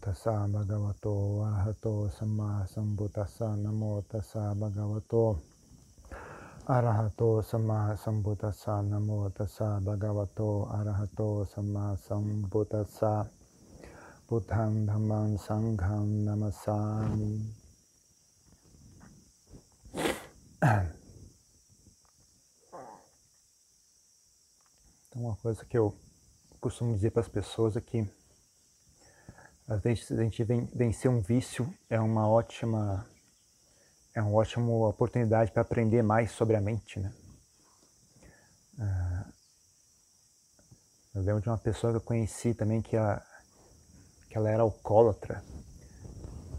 Tassa bhagavato arahato samma sambuddhassa. Namo tassa bhagavato arahato samma sambuddhassa. Namo tassa bhagavato arahato samma sambuddhassa. Buddham dhammam sangham namasami. Então, uma coisa que eu costumo dizer para as pessoas é que às vezes a gente vencer um vício é uma ótima é uma ótima oportunidade para aprender mais sobre a mente, né? Ah, eu lembro de uma pessoa que eu conheci também que, a, que ela era alcoólatra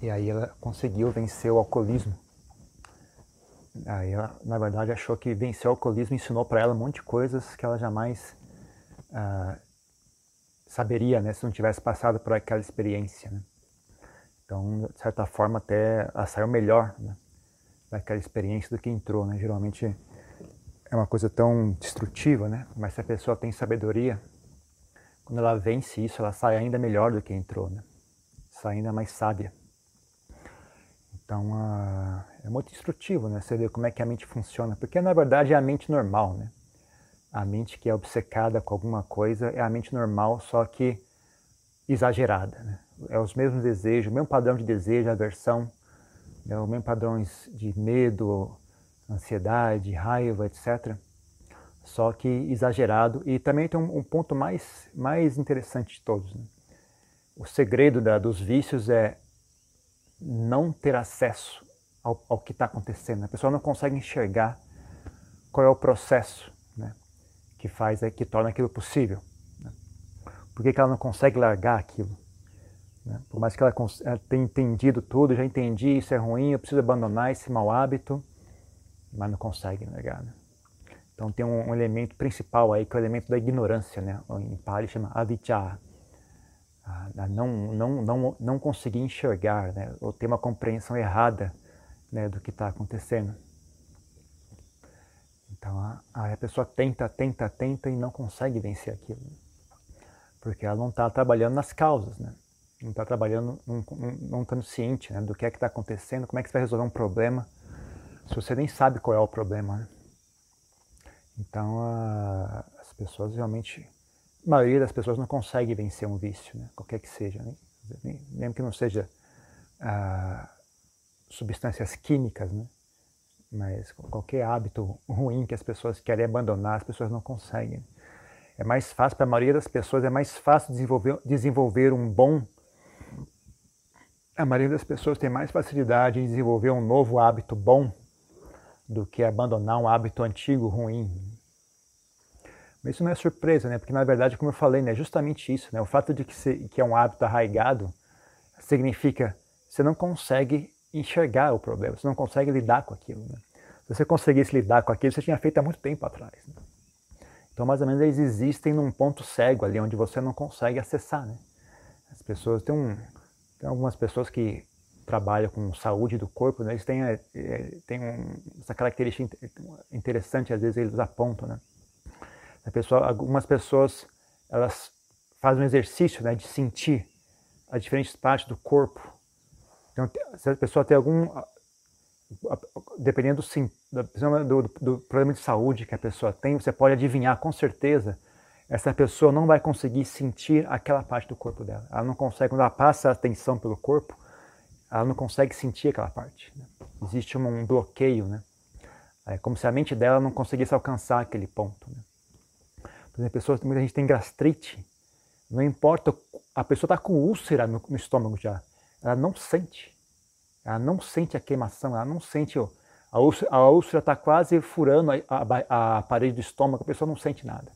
e aí ela conseguiu vencer o alcoolismo. Aí ela, na verdade, achou que vencer o alcoolismo ensinou para ela um monte de coisas que ela jamais ah, saberia, né, se não tivesse passado por aquela experiência. Né? Então, de certa forma, até ela saiu melhor né, daquela experiência do que entrou. Né? Geralmente é uma coisa tão destrutiva, né? mas se a pessoa tem sabedoria, quando ela vence isso, ela sai ainda melhor do que entrou, né? sai ainda mais sábia. Então, uh, é muito instrutivo, né? Você ver como é que a mente funciona, porque na verdade é a mente normal, né? A mente que é obcecada com alguma coisa é a mente normal, só que exagerada. Né? É os mesmos desejos, o mesmo padrão de desejo, aversão, né? os mesmos padrões de medo, ansiedade, raiva, etc. Só que exagerado. E também tem um, um ponto mais, mais interessante de todos. Né? O segredo da, dos vícios é não ter acesso ao, ao que está acontecendo. A pessoa não consegue enxergar qual é o processo que faz, é, que torna aquilo possível. Né? Por que, que, ela não consegue largar aquilo? Né? Por mais que ela, ela tenha entendido tudo, já entendi, isso é ruim, eu preciso abandonar esse mau hábito, mas não consegue largar. Né? Então tem um, um, elemento principal aí, que é o elemento da ignorância, né? em Pali chama avijja, não, não, não, não conseguir enxergar, né? ou ter uma compreensão errada né, do que está acontecendo. Então a, a pessoa tenta, tenta, tenta e não consegue vencer aquilo. Porque ela não está trabalhando nas causas, né? Não está trabalhando, não estando ciente né, do que é que está acontecendo, como é que você vai resolver um problema se você nem sabe qual é o problema. Né? Então a, as pessoas realmente, a maioria das pessoas não consegue vencer um vício, né? qualquer que seja, né? mesmo que não seja ah, substâncias químicas, né? Mas qualquer hábito ruim que as pessoas querem abandonar, as pessoas não conseguem. É mais fácil, para a maioria das pessoas, é mais fácil desenvolver, desenvolver um bom. A maioria das pessoas tem mais facilidade em desenvolver um novo hábito bom do que abandonar um hábito antigo ruim. Mas isso não é surpresa, né? Porque na verdade, como eu falei, né, é justamente isso, né? O fato de que, se, que é um hábito arraigado significa você não consegue enxergar o problema, você não consegue lidar com aquilo. Né? Se você conseguisse lidar com aquilo, você tinha feito há muito tempo atrás. Né? Então, mais ou menos, eles existem num ponto cego ali, onde você não consegue acessar. Né? As pessoas, tem, um, tem algumas pessoas que trabalham com saúde do corpo, né? eles têm, é, têm um, essa característica interessante, às vezes eles apontam. Né? A pessoa, algumas pessoas, elas fazem um exercício né, de sentir as diferentes partes do corpo então, se a pessoa tem algum. Dependendo do, do, do, problema de saúde que a pessoa tem, você pode adivinhar com certeza essa pessoa não vai conseguir sentir aquela parte do corpo dela. Ela não consegue, quando ela passa a atenção pelo corpo, ela não consegue sentir aquela parte. Né? Existe um, um, bloqueio, né? É como se a mente dela não conseguisse alcançar aquele ponto. Né? Por exemplo, pessoas, muita gente tem gastrite, não importa, a pessoa está com úlcera no, no estômago já, ela não sente. Ela não sente a queimação, ela não sente. A úlcera, a úlcera está quase furando a, a, a, parede do estômago, a pessoa não sente nada.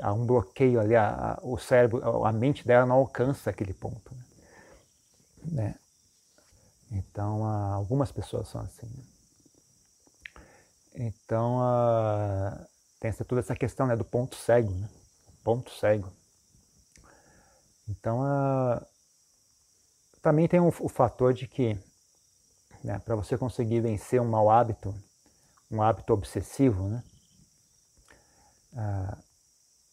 há um bloqueio ali, a, o cérebro, a mente dela não alcança aquele ponto. Né? né? Então, algumas pessoas são assim. Né? Então, tem essa, toda essa questão né, do ponto cego. Né? Ponto cego. Então, também tem um, o fator de que, né, para você conseguir vencer um mau hábito, um hábito obsessivo, né, a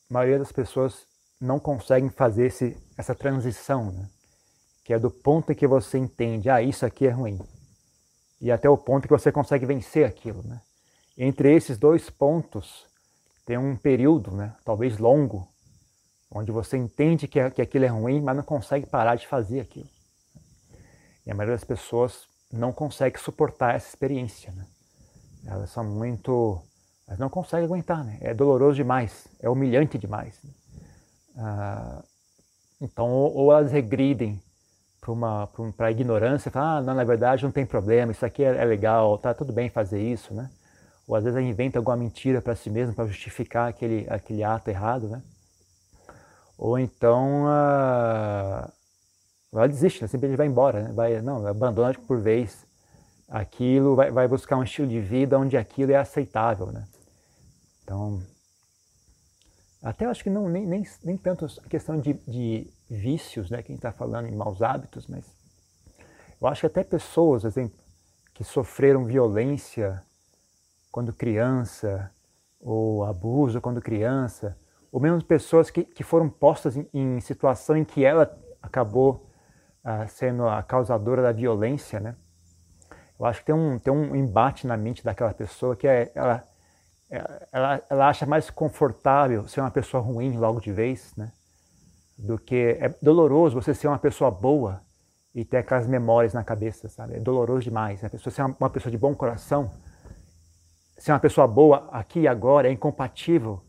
maioria das pessoas não conseguem fazer esse, essa transição né, que é do ponto em que você entende, ah, isso aqui é ruim, e até o ponto que você consegue vencer aquilo, né? Entre esses dois pontos tem um período, né, talvez longo, onde você entende que, que aquilo é ruim, mas não consegue parar de fazer aquilo. E a maioria das pessoas não consegue suportar essa experiência, né? Elas são muito, elas não conseguem aguentar, né? É doloroso demais, é humilhante demais. Né? Ah, então, ou, elas regridem para a ignorância, falam, ah, não, na verdade não tem problema, isso aqui é, é legal, tá tudo bem fazer isso, né? Ou às vezes ela inventa alguma mentira para si mesma para justificar aquele, aquele ato errado, né? Ou então uh, ela desiste, né? simplesmente vai embora, né? vai, não, abandona por vez aquilo, vai, vai buscar um estilo de vida onde aquilo é aceitável, né? Então, até acho que não, nem, nem, nem tanto a questão de, de vícios, né, que a gente está falando em maus hábitos, mas eu acho que até pessoas, exemplo, que sofreram violência quando criança, ou abuso quando criança, ou mesmo pessoas que, que foram postas em, em situação em que ela acabou sendo a causadora da violência, né? Eu acho que tem um, tem um embate na mente daquela pessoa que é, ela, ela, ela acha mais confortável ser uma pessoa ruim logo de vez, né? Do que é doloroso você ser uma pessoa boa e ter aquelas memórias na cabeça, sabe? É doloroso demais. Né? Pessoa ser uma, uma pessoa de bom coração, ser uma pessoa boa aqui e agora é incompatível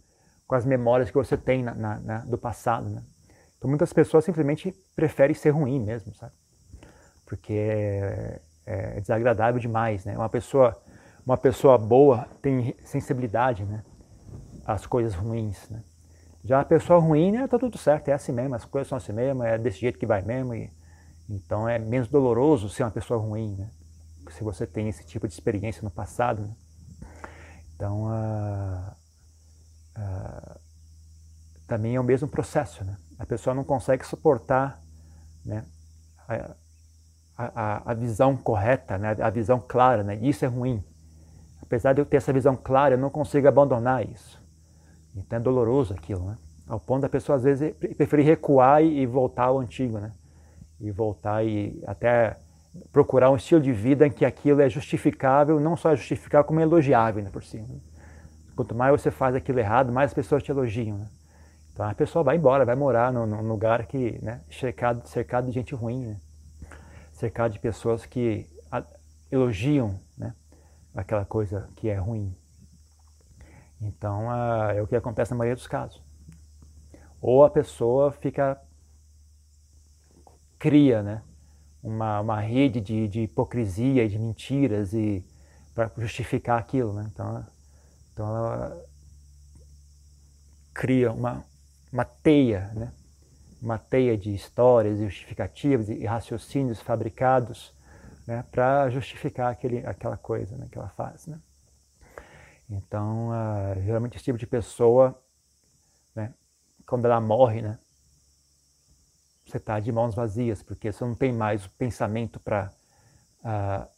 com as memórias que você tem na, na, na, do passado, né? Então muitas pessoas simplesmente preferem ser ruim mesmo, sabe? Porque é, é desagradável demais, né? Uma pessoa, uma pessoa boa tem sensibilidade, né? Às coisas ruins, né? Já a pessoa ruim, né? Tá tudo certo, é assim mesmo, as coisas são assim mesmo, é desse jeito que vai mesmo e então é menos doloroso ser uma pessoa ruim, né? Se você tem esse tipo de experiência no passado, né? Então, uh, uh, também é o mesmo processo, né? A pessoa não consegue suportar, né? A, a, a visão correta, né? A visão clara, né? Isso é ruim. Apesar de eu ter essa visão clara, eu não consigo abandonar isso. Então é doloroso aquilo, né? Ao ponto da pessoa às vezes preferir recuar e, voltar ao antigo, né? E voltar e até procurar um estilo de vida em que aquilo é justificável, não só é justificável, como é elogiável né, por cima. Quanto mais você faz aquilo errado, mais as pessoas te elogiam. Né? Então a pessoa vai embora, vai morar num, lugar que, né, cercado, cercado de gente ruim, né? cercado de pessoas que elogiam né, aquela coisa que é ruim. Então é o que acontece na maioria dos casos. Ou a pessoa fica cria, né? uma, uma rede de, de hipocrisia e de mentiras e para justificar aquilo, né? Então, então ela cria uma, uma teia, né? Uma teia de histórias justificativas e raciocínios fabricados, né? Para justificar aquele, aquela coisa, né? Que ela faz, né? Então, uh, geralmente esse tipo de pessoa, né? Quando ela morre, né? você está de mãos vazias, porque você não tem mais o pensamento para uh, ah,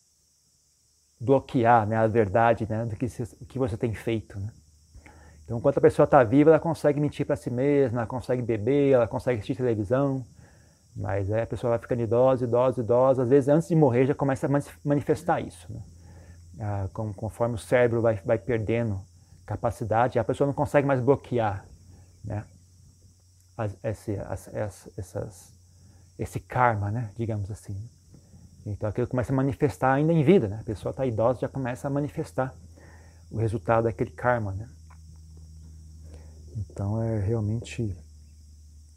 bloquear né, a verdade né, do que, se, que você tem feito. Né? Então, enquanto a pessoa está viva, ela consegue mentir para si mesma, ela consegue beber, ela consegue assistir televisão, mas aí a pessoa vai ficando idosa, idosa, idosa, às vezes antes de morrer já começa a manifestar isso. Né? Ah, conforme o cérebro vai, vai perdendo capacidade, a pessoa não consegue mais bloquear né? esse, as, essas, esse karma, né? digamos assim. Então aquilo começa a manifestar ainda em vida, né? A pessoa está idosa já começa a manifestar o resultado daquele karma, né? Então é realmente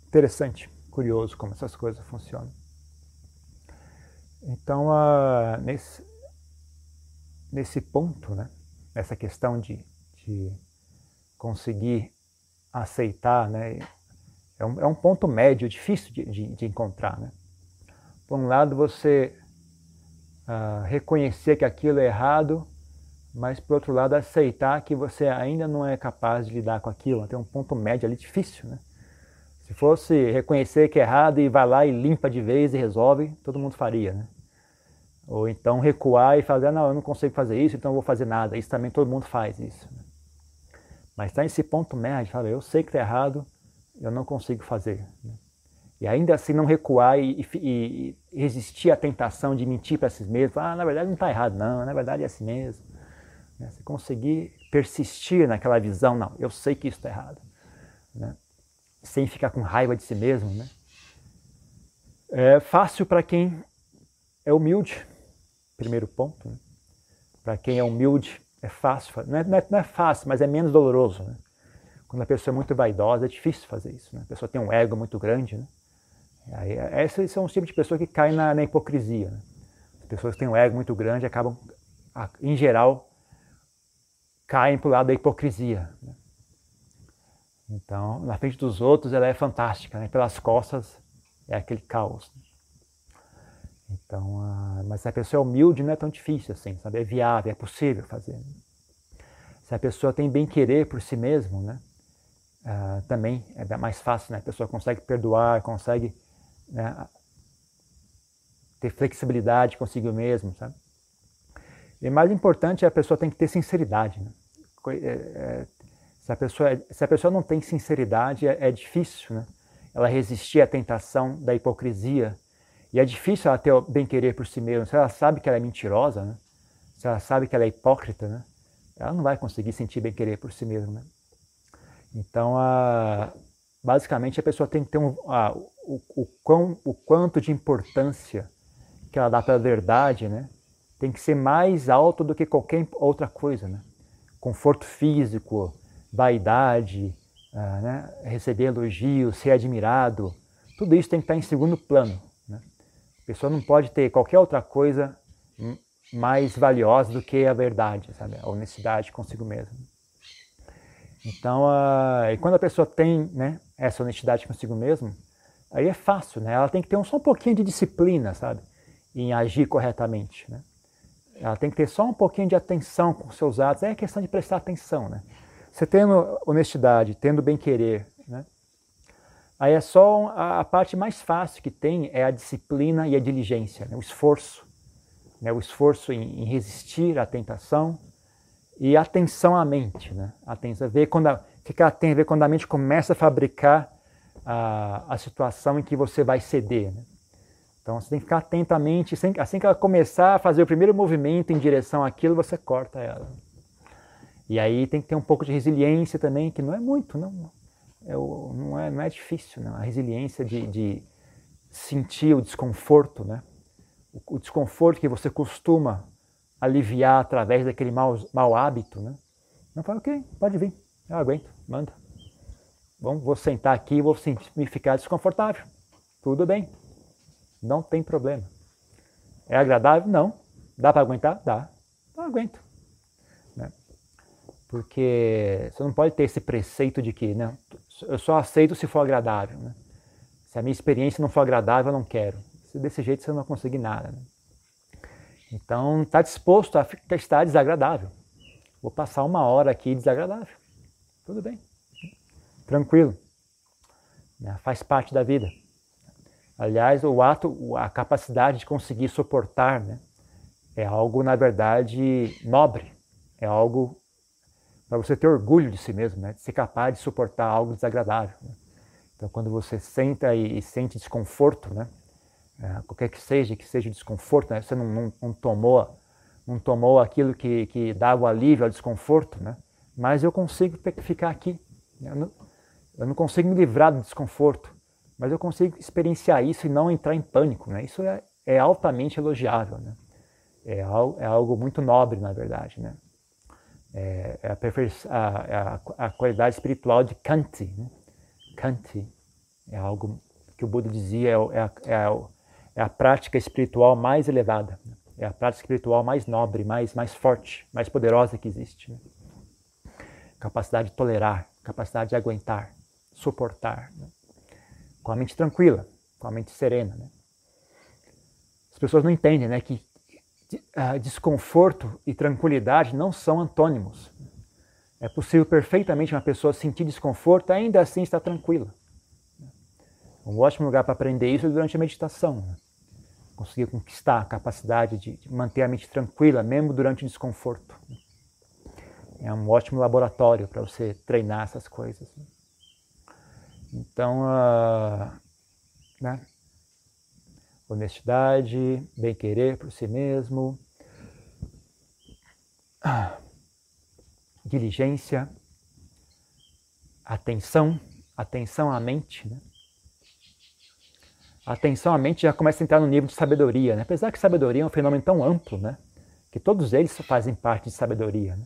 interessante, curioso como essas coisas funcionam. Então uh, nesse nesse ponto, né? Essa questão de, de conseguir aceitar, né? É um, é um ponto médio, difícil de, de, de encontrar. Né? Por um lado, você uh, reconhecer que aquilo é errado, mas por outro lado, aceitar que você ainda não é capaz de lidar com aquilo. Tem um ponto médio ali difícil. Né? Se fosse reconhecer que é errado e vai lá e limpa de vez e resolve, todo mundo faria. Né? Ou então recuar e fazer, não, eu não consigo fazer isso, então eu vou fazer nada. Isso também todo mundo faz isso. Né? Mas está nesse ponto médio, fala, eu sei que está errado, eu não consigo fazer. Né? e ainda assim não recuar e, e, e resistir à tentação de mentir para si mesmo, ah, na verdade não está errado, não, na verdade é assim mesmo. Né? Você conseguir persistir naquela visão, não, eu sei que isso está errado, né? sem ficar com raiva de si mesmo. Né? É fácil para quem é humilde, primeiro ponto. Né? Para quem é humilde, é fácil, não é, não é, não é fácil, mas é menos doloroso. Né? Quando a pessoa é muito vaidosa, é difícil fazer isso. Né? A pessoa tem um ego muito grande. Né? Aí, esses são os tipos de pessoas que caem na, na hipocrisia. Né? As pessoas que têm um ego muito grande acabam, em geral, caem para o lado da hipocrisia. Né? Então, na frente dos outros, ela é fantástica, né? pelas costas é aquele caos. Então, uh, mas se a pessoa é humilde, não é tão difícil assim, sabe? É viável, é possível fazer. Né? Se a pessoa tem bem querer por si mesmo, né? Uh, também é mais fácil, né? A pessoa consegue perdoar, consegue né, ter flexibilidade consigo mesmo, sabe? E mais importante é a pessoa tem que ter sinceridade. Né? É, é, se, a pessoa, se a pessoa não tem sinceridade, é, é difícil né? ela resistir à tentação da hipocrisia. E é difícil ela ter o bem-querer por si mesma. Se ela sabe que ela é mentirosa, né? se ela sabe que ela é hipócrita, né? ela não vai conseguir sentir bem-querer por si mesma. Né? Então, a, basicamente, a pessoa tem que ter um, a, o, o, quão, o quanto de importância que ela dá para a verdade, né? Tem que ser mais alto do que qualquer outra coisa. Né? Conforto físico, vaidade, uh, né? receber elogios, ser admirado, tudo isso tem que estar em segundo plano. Né? A pessoa não pode ter qualquer outra coisa mais valiosa do que a verdade, sabe? a honestidade consigo mesmo. Então, uh, e quando a pessoa tem né, essa honestidade consigo mesmo, aí é fácil, né? Ela tem que ter um, só um pouquinho de disciplina, sabe? Em agir corretamente, né? Ela tem que ter só um pouquinho de atenção com seus atos. É questão de prestar atenção, né? Você tendo honestidade, tendo bem-querer, né? Aí é só a, a, parte mais fácil que tem é a disciplina e a diligência, né? o esforço. Né? O esforço em, em, resistir à tentação e atenção à mente. Né? Atenção, ver quando a, ficar atento, ver quando a mente começa a fabricar a, a situação em que você vai ceder. Né? Então você tem que ficar atentamente, assim que ela começar a fazer o primeiro movimento em direção àquilo, você corta ela. E aí tem que ter um pouco de resiliência também, que não é muito, não. É, não, é, não é difícil, não. A resiliência de, de sentir o desconforto, né? O, o, desconforto que você costuma aliviar através daquele mau, mau hábito, né? Não fala, ok, pode vir, eu aguento, manda. Bom, vou sentar aqui e vou me ficar desconfortável. Tudo bem, não tem problema. É agradável? Não. Dá para aguentar? Dá. Não aguento. Né? Porque você não pode ter esse preceito de que né, eu só aceito se for agradável. Né? Se a minha experiência não for agradável, eu não quero. Se desse jeito você não vai conseguir nada. Né? Então, está disposto a estar desagradável. Vou passar uma hora aqui desagradável. Tudo bem. Tranquilo. Né? Faz parte da vida. Aliás, o ato, a capacidade de conseguir suportar, né, é algo, na verdade, nobre. É algo para você ter orgulho de si mesmo, né, de ser capaz de suportar algo desagradável. Né? Então, quando você senta e, e sente desconforto, né, é, qualquer que seja, que seja desconforto, né, você não, não, não, tomou, não tomou aquilo que, que dava o alívio ao desconforto, né, mas eu consigo ficar aqui. Né, eu não, eu não consigo me livrar do desconforto mas eu consigo experienciar isso e não entrar em pânico. Né? Isso é, é altamente elogiável. Né? É, algo, é, algo, muito nobre, na verdade. Né? É, é a, a, a, qualidade espiritual de Kanti. Né? Kanti é algo que o Buda dizia, é, é, é a, é a prática espiritual mais elevada. Né? É a prática espiritual mais nobre, mais, mais forte, mais poderosa que existe. Né? Capacidade de tolerar, capacidade de aguentar, suportar. Né? Com a mente tranquila, com a mente serena. Né? As pessoas não entendem né, que uh, desconforto e tranquilidade não são antônimos. É possível perfeitamente uma pessoa sentir desconforto ainda assim estar tranquila. Um ótimo lugar para aprender isso é durante a meditação. Né? Conseguir conquistar a capacidade de, de, manter a mente tranquila, mesmo durante o desconforto. É um ótimo laboratório para você treinar essas coisas. Né? Então, né? honestidade, bem-querer por si mesmo, diligência, atenção, atenção à mente, né? Atenção à mente já começa a entrar no nível de sabedoria, né? apesar que sabedoria é um fenômeno tão amplo, né? que todos eles fazem parte de sabedoria. Né?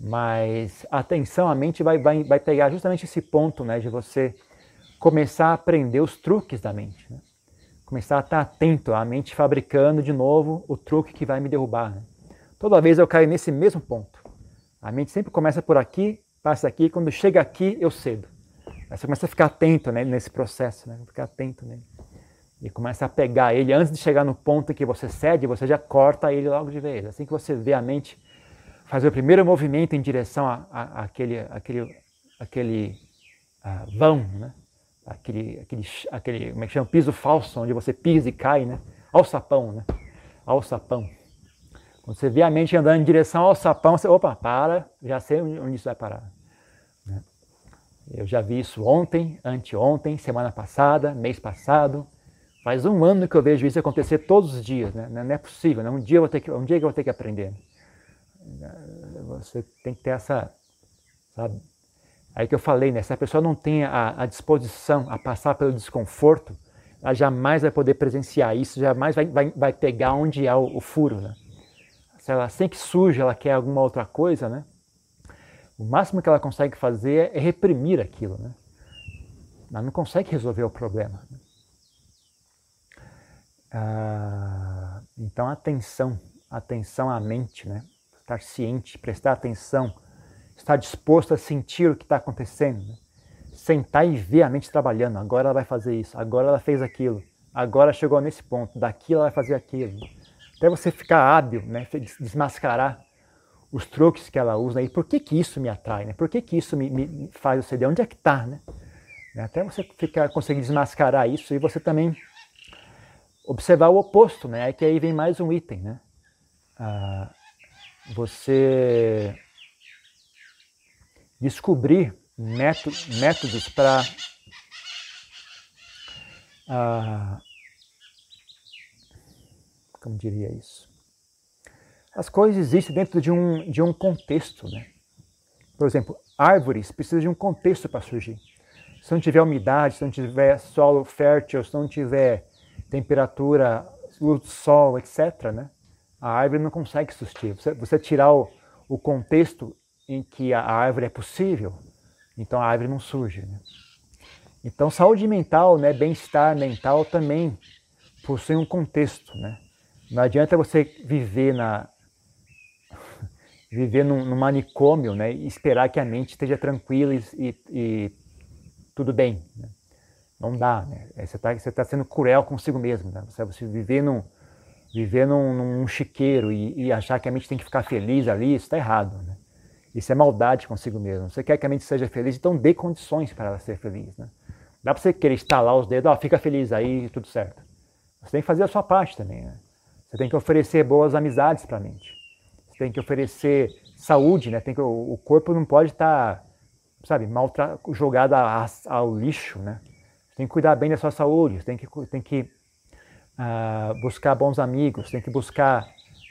Mas a atenção à mente vai, vai, vai pegar justamente esse ponto né? de você começar a aprender os truques da mente. Né? Começar a estar atento à mente fabricando de novo o truque que vai me derrubar. Né? Toda vez eu caio nesse mesmo ponto. A mente sempre começa por aqui, passa aqui, quando chega aqui eu cedo. Aí você começa a ficar atento né, nesse processo, né? ficar atento nele. E começa a pegar ele, antes de chegar no ponto que você cede, você já corta ele logo de vez. Assim que você vê a mente fazer o primeiro movimento em direção a, a, aquele, aquele uh, vão, né? aquele, aquele, aquele, como é que chama, piso falso, onde você pisa e cai, né? Ao sapão, né? Ao sapão. Quando você vê a mente andando em direção ao sapão, você, opa, para, já sei onde isso vai parar. Né? Eu já vi isso ontem, anteontem, semana passada, mês passado. Faz um ano que eu vejo isso acontecer todos os dias, né? Não é possível, né? Um dia eu vou ter que, um dia eu vou ter que aprender. Você tem que ter essa, sabe, Aí que eu falei, né? Se a pessoa não tem a, a disposição a passar pelo desconforto, ela jamais vai poder presenciar isso, jamais vai, vai, vai pegar onde é o, o furo, né? Se ela assim que surge, ela quer alguma outra coisa, né? O máximo que ela consegue fazer é reprimir aquilo, né? Ela não consegue resolver o problema. Né? Ah, então, atenção, atenção à mente, né? Estar ciente, prestar atenção estar disposto a sentir o que está acontecendo. Né? Sentar e ver a mente trabalhando. Agora ela vai fazer isso, agora ela fez aquilo, agora chegou nesse ponto, daqui ela vai fazer aquilo. Até você ficar hábil, né? desmascarar os truques que ela usa. E por que, que isso me atrai? Né? Por que, que isso me, me faz eu ceder? Onde é que está? Né? Até você ficar, conseguir desmascarar isso e você também observar o oposto, né? É que aí vem mais um item, né? Ah, você descobrir métodos para ah, como diria isso? As coisas existem dentro de um, de um contexto, né? Por exemplo, árvores precisam de um contexto para surgir. Se não tiver umidade, se não tiver solo fértil, se não tiver temperatura, luz do sol, etc., né? A árvore não consegue surgir. Você, você tirar o, o contexto em que a árvore é possível, então a árvore não surge. Né? Então, saúde mental, né, bem-estar mental também possui um contexto. Né? Não adianta você viver na viver num, num manicômio né, e esperar que a mente esteja tranquila e, e tudo bem. Né? Não dá. Né? Você está tá sendo cruel consigo mesmo. Né? Você, você viver num, viver num, num chiqueiro e, e, achar que a mente tem que ficar feliz ali, isso está errado. Né? Isso é maldade consigo mesmo. Você quer que a mente seja feliz, então dê condições para ela ser feliz. Né? Dá para você querer estalar os dedos, ó, fica feliz aí, tudo certo. Você tem que fazer a sua parte também. Né? Você tem que oferecer boas amizades para a mente. Você tem que oferecer saúde, né? Tem que, o, corpo não pode estar, tá, sabe, jogado a, a, ao lixo, né? Você tem que cuidar bem da sua saúde, você tem que, tem que uh, buscar bons amigos, tem que buscar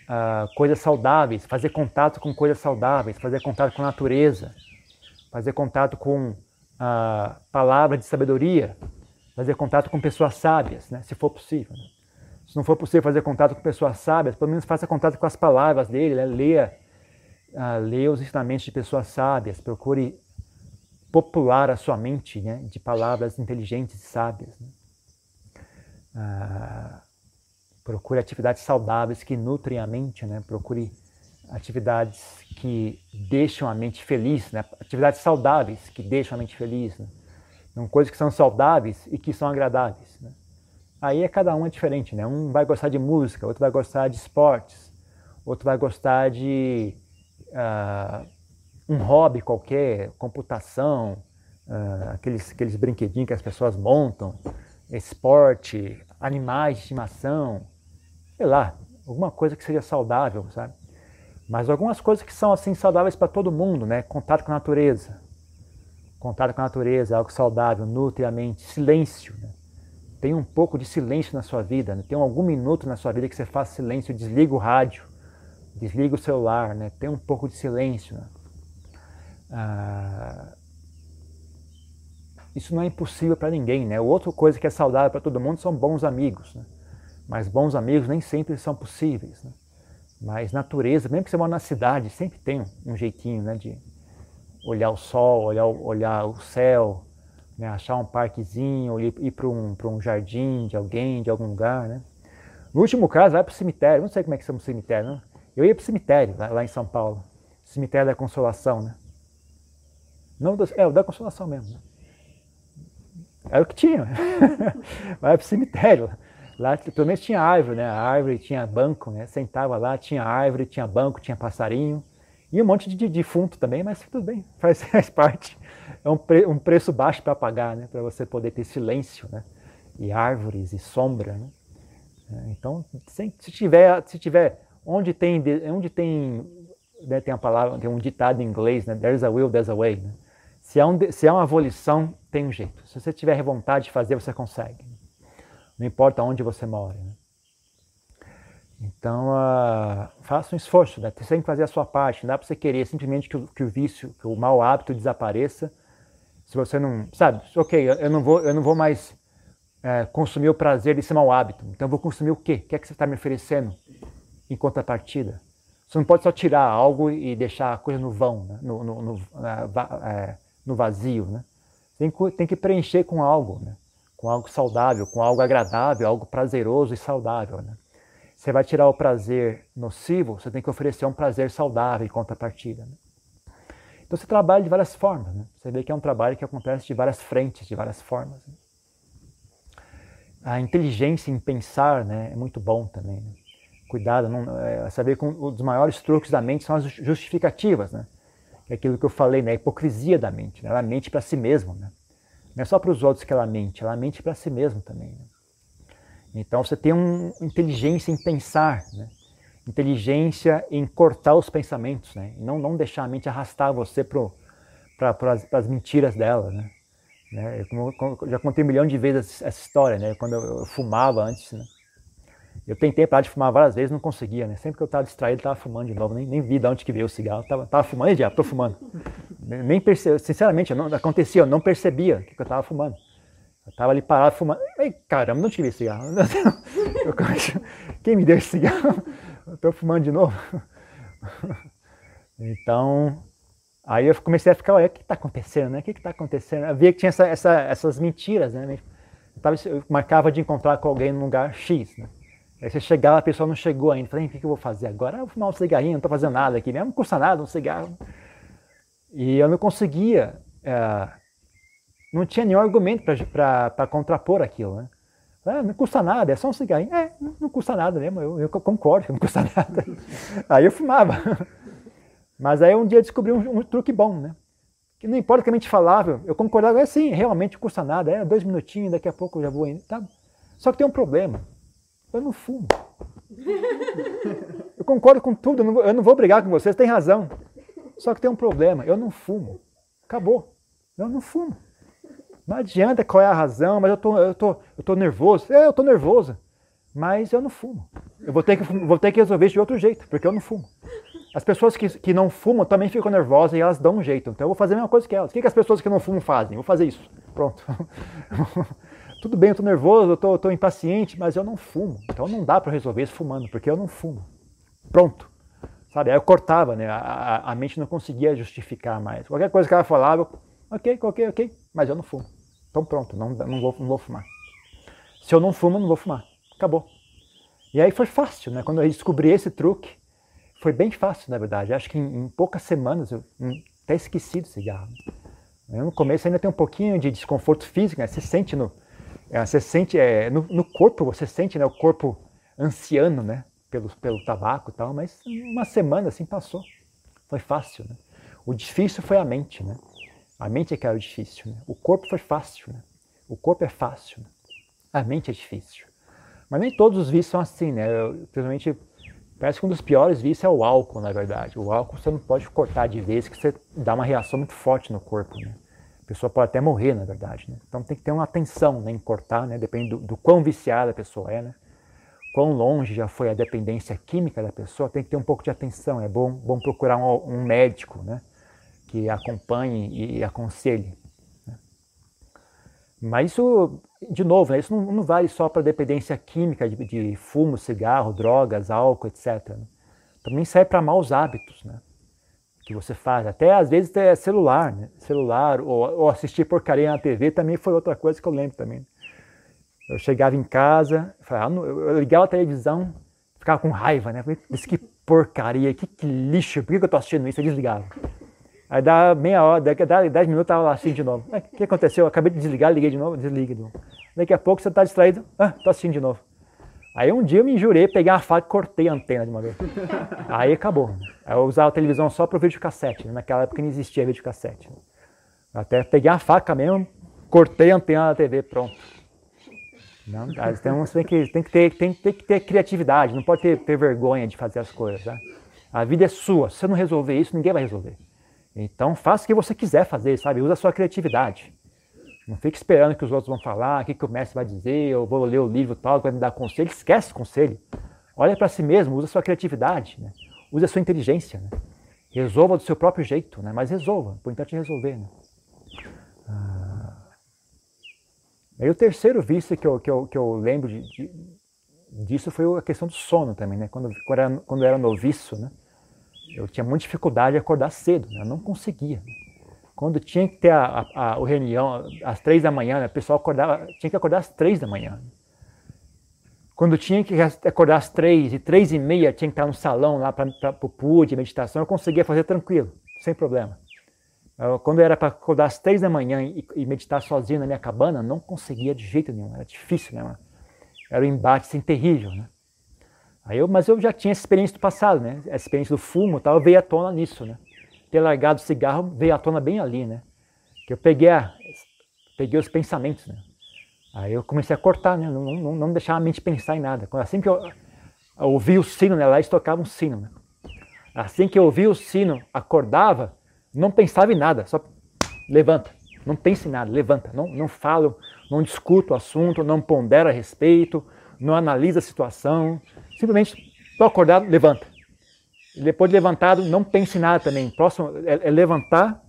uh, coisas saudáveis, fazer contato com coisas saudáveis, fazer contato com a natureza, fazer contato com uh, palavras de sabedoria, fazer contato com pessoas sábias, né, se for possível. Né? Se não for possível fazer contato com pessoas sábias, pelo menos faça contato com as palavras dele, né? leia, uh, leia os ensinamentos de pessoas sábias, procure popular a sua mente né, de palavras inteligentes e sábias. Né? Uh, Procure atividades saudáveis que nutrem a mente, né? Procure atividades que deixam a mente feliz, né? Atividades saudáveis que deixam a mente feliz, né? Não coisas que são saudáveis e que são agradáveis, né? Aí é cada um é diferente, né? Um vai gostar de música, outro vai gostar de esportes, outro vai gostar de uh, um hobby qualquer, computação, uh, aqueles, aqueles brinquedinhos que as pessoas montam, esporte, animais de estimação, sei lá, alguma coisa que seja saudável, sabe? Mas algumas coisas que são assim saudáveis para todo mundo, né? Contato com a natureza. Contato com a natureza, algo saudável, nutre a mente. Silêncio, né? Tem um pouco de silêncio na sua vida, né? tem algum minuto na sua vida que você faz silêncio, desliga o rádio, desliga o celular, né? tem um pouco de silêncio. Né? Ah, isso não é impossível para ninguém, né? Outra coisa que é saudável para todo mundo são bons amigos, né? Mas bons amigos nem sempre são possíveis, né? Mas natureza, mesmo que você mora na cidade, sempre tem um jeitinho, né? De olhar o sol, olhar, olhar o céu, né? achar um parquezinho, ir, ir para um, um jardim de alguém, de algum lugar, né? No último caso, vai para o cemitério. Não sei como é que chama o cemitério, não? Eu ia para o cemitério, lá, lá, em São Paulo. Cemitério da Consolação, né? Não, é, o da Consolação mesmo. Né? Era o que tinha. vai para o cemitério. Lá, pelo menos tinha árvore, né? A árvore tinha banco, né? Sentava lá, tinha árvore, tinha banco, tinha passarinho. E um monte de defunto também, mas tudo bem, faz, faz parte. É um, pre, um preço baixo para pagar, né? Para você poder ter silêncio, né? E árvores e sombra, né? É, então, se, tiver, se tiver, onde tem, onde tem, né, tem a palavra, tem um ditado em inglês, né? There's a will, there's a way. Né? Se, há um, se há uma volição, tem um jeito. Se você tiver vontade de fazer, você consegue. Não importa onde você mora. Né? Então, uh, faça um esforço, né? Você tem que fazer a sua parte. Não dá para você querer simplesmente que o, que o, vício, que o mau hábito desapareça. Se você não, sabe, ok, eu não vou, eu não vou mais é, consumir o prazer desse mau hábito. Então, eu vou consumir o quê? O que é que você está me oferecendo em contrapartida? Você não pode só tirar algo e deixar a coisa no vão, né? no, no, no, é, no vazio, né? Tem que, tem que preencher com algo, né? Com algo saudável, com algo agradável, algo prazeroso e saudável, né? você vai tirar o prazer nocivo, você tem que oferecer um prazer saudável em contrapartida. Né? Então você trabalha de várias formas. Né? Você vê que é um trabalho que acontece de várias frentes, de várias formas. Né? A inteligência em pensar né, é muito bom também. Né? Cuidado, não, é, saber que um dos maiores truques da mente são as justificativas. Né? É aquilo que eu falei, né? a hipocrisia da mente. Né? Ela mente para si mesma. Né? Não é só para os outros que ela mente, ela mente para si mesma também. Né? Então você tem uma inteligência em pensar, né? inteligência em cortar os pensamentos, né? E não, não deixar a mente arrastar você para as mentiras dela. Né? né? Eu, já contei um milhão de vezes essa história, né? quando eu, eu fumava antes. Né? Eu tentei parar de fumar várias vezes, não conseguia. Né? Sempre que eu estava distraído, estava fumando de novo. Nem, nem vi de onde que veio o cigarro. Tava, tava fumando, e já, estou fumando. Nem percebi, sinceramente, não, acontecia, eu não percebia que eu estava fumando. Eu tava ali parado fumando. Ai, caramba, não tive cigarro. Eu, quem me deu esse cigarro? Eu tô fumando de novo. Então, aí eu comecei a ficar, olha, o que está acontecendo, né? O que está acontecendo? Eu via que tinha essa, essa, essas mentiras, né? Eu, tava, eu, marcava de encontrar com alguém num lugar X, né? Aí você chegava, a pessoa não chegou ainda. Falei, o que, eu vou fazer agora? Eu vou fumar um cigarrinho, não estou fazendo nada aqui, mesmo não custa nada um cigarro. E eu não conseguia é, não tinha nenhum argumento para contrapor aquilo. Né? Ah, não custa nada, é só um cigarrinho. É, não, não custa nada mesmo, eu, eu, concordo que não custa nada. Aí eu fumava. Mas aí um dia eu descobri um, um, truque bom, né? Que não importa o que a mente falava, eu concordava, é sim, realmente não custa nada, é dois minutinhos, daqui a pouco eu já vou indo. Tá? Só que tem um problema, eu não fumo. Eu concordo com tudo, eu não, vou, brigar com vocês, tem razão. Só que tem um problema, eu não fumo. Acabou. Eu não fumo. Não adianta qual é a razão, mas eu tô, eu tô, eu tô nervoso. É, eu tô nervoso, mas eu não fumo. Eu vou ter que, vou ter que resolver isso de outro jeito, porque eu não fumo. As pessoas que, que não fumam também ficam nervosas e elas dão um jeito. Então eu vou fazer a mesma coisa que elas. O que, que as pessoas que não fumam fazem? Eu vou fazer isso. Pronto. Tudo bem, eu tô nervoso, eu tô, tô impaciente, mas eu não fumo. Então não dá para resolver isso fumando, porque eu não fumo. Pronto. Sabe? Aí eu cortava, né? A, a, a mente não conseguia justificar mais. Qualquer coisa que ela falava, ok, ok, ok, mas eu não fumo. Então pronto, não, não, vou, não vou fumar. Se eu não fumo, não vou fumar. Acabou. E aí foi fácil, né? Quando eu descobri esse truque, foi bem fácil, na verdade. Acho que em, em poucas semanas eu até esqueci do cigarro. Eu, no começo ainda tem um pouquinho de desconforto físico, né? Você sente no, é, você sente é, no, no, corpo, você sente né, o corpo anciano, né? Pelo, pelo tabaco e tal, mas uma semana assim passou. Foi fácil, né? O difícil foi a mente, né? A mente é que era difícil. Né? O corpo foi fácil. Né? O corpo é fácil. Né? A mente é difícil. Mas nem todos os vícios são assim, né? Principalmente, parece que um dos piores vícios é o álcool, na verdade. O álcool você não pode cortar de vez, que você dá uma reação muito forte no corpo, né? A pessoa pode até morrer, na verdade. Né? Então tem que ter uma atenção né, em cortar, né? depende do, do quão viciada a pessoa é, né? quão longe já foi a dependência química da pessoa, tem que ter um pouco de atenção. É bom, bom procurar um, um médico né? que acompanhe e aconselhe. Né? Mas isso, de novo, né? isso não, não, vale só para dependência química de, de, fumo, cigarro, drogas, álcool, etc. Né? Também serve para maus hábitos. Né? Que você faz. Até às vezes é celular, né? Celular ou, ou, assistir porcaria na TV também foi outra coisa que eu lembro também. Eu chegava em casa, falava, ah, eu ligava a televisão, ficava com raiva, né? Disse que porcaria, que, que, lixo, por que eu tô assistindo isso? Eu desligava. Aí dá meia hora, daqui a 10 minutos eu tava lá assistindo de novo. O que aconteceu? Eu acabei de desligar, liguei de novo, desligue de novo. Daqui a pouco você está distraído, ah, tô assistindo de novo. Aí um dia eu me jurei, peguei uma faca e cortei a antena de uma vez. Aí acabou. Aí eu usava a televisão só para o videocassete. Né? Naquela época não existia videocassete. Eu até peguei a faca mesmo, cortei a antena da TV, pronto. Não, então você tem que, tem que, ter, tem, tem que ter criatividade, não pode ter, ter vergonha de fazer as coisas. Né? A vida é sua. Se você não resolver isso, ninguém vai resolver. Então faça o que você quiser fazer, sabe? Usa a sua criatividade. Não fique esperando que os outros vão falar, o que, que o mestre vai dizer, eu vou ler o livro tal, vai me dar conselho. Esquece conselho. Olha para si mesmo, usa a sua criatividade, né? use a sua inteligência. Né? Resolva do seu próprio jeito, né? mas resolva. Importante é resolver. Né? Ah. O terceiro vício que eu, que eu, que eu lembro de, de, disso foi a questão do sono também. Né? Quando, quando, era, quando eu era noviço, né? eu tinha muita dificuldade de acordar cedo, né? eu não conseguia. Né? Quando tinha que ter a, a, a reunião às três da manhã, né, o pessoal acordava, tinha que acordar às três da manhã. Quando tinha que acordar às três e três e meia tinha que estar no salão lá para o PUD, meditação, eu conseguia fazer tranquilo, sem problema. Eu, quando era para acordar às três da manhã e, e, meditar sozinho na minha cabana, não conseguia de jeito nenhum, era difícil, né? Era um embate assim, terrível, né? Aí eu, mas eu já tinha essa experiência do passado, né? A experiência do fumo tal, veio à tona nisso, né? Ter largado o cigarro veio à tona bem ali, né? Que eu peguei, a, peguei os pensamentos, né? Aí eu comecei a cortar, né? Não, não, não deixar a mente pensar em nada. Assim que eu, eu ouvi o sino, né? Lá eles tocavam um sino, né? Assim que eu ouvi o sino, acordava, não pensava em nada, só levanta. Não pense em nada, levanta. Não, não falo, não discuto o assunto, não pondero a respeito, não analisa a situação. Simplesmente, estou acordado, levanta. Depois de levantado, não pense em nada também. Próximo é, é levantar,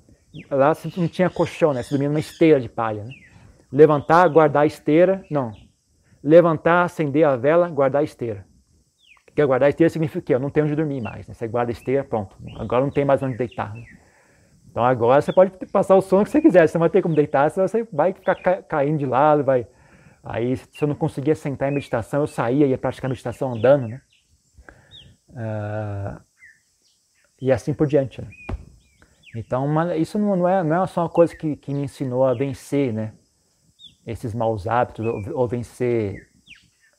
lá não tinha colchão, né? Se dormia numa esteira de palha. Né? Levantar, guardar a esteira, não. Levantar, acender a vela, guardar a esteira. Porque guardar a esteira significa que eu não tenho onde dormir mais. Né? Você guarda a esteira, pronto. Agora não tem mais onde deitar. Né? Então agora você pode passar o sono que você quiser. Você não vai ter como deitar, você vai ficar caindo de lado, vai. Aí se eu não conseguia sentar em meditação, eu saía e ia praticar meditação andando, né? Uh, e assim por diante. Né? Então, uma, isso não, não, é, não é só uma coisa que, que me ensinou a vencer, né? Esses maus hábitos, ou, ou vencer,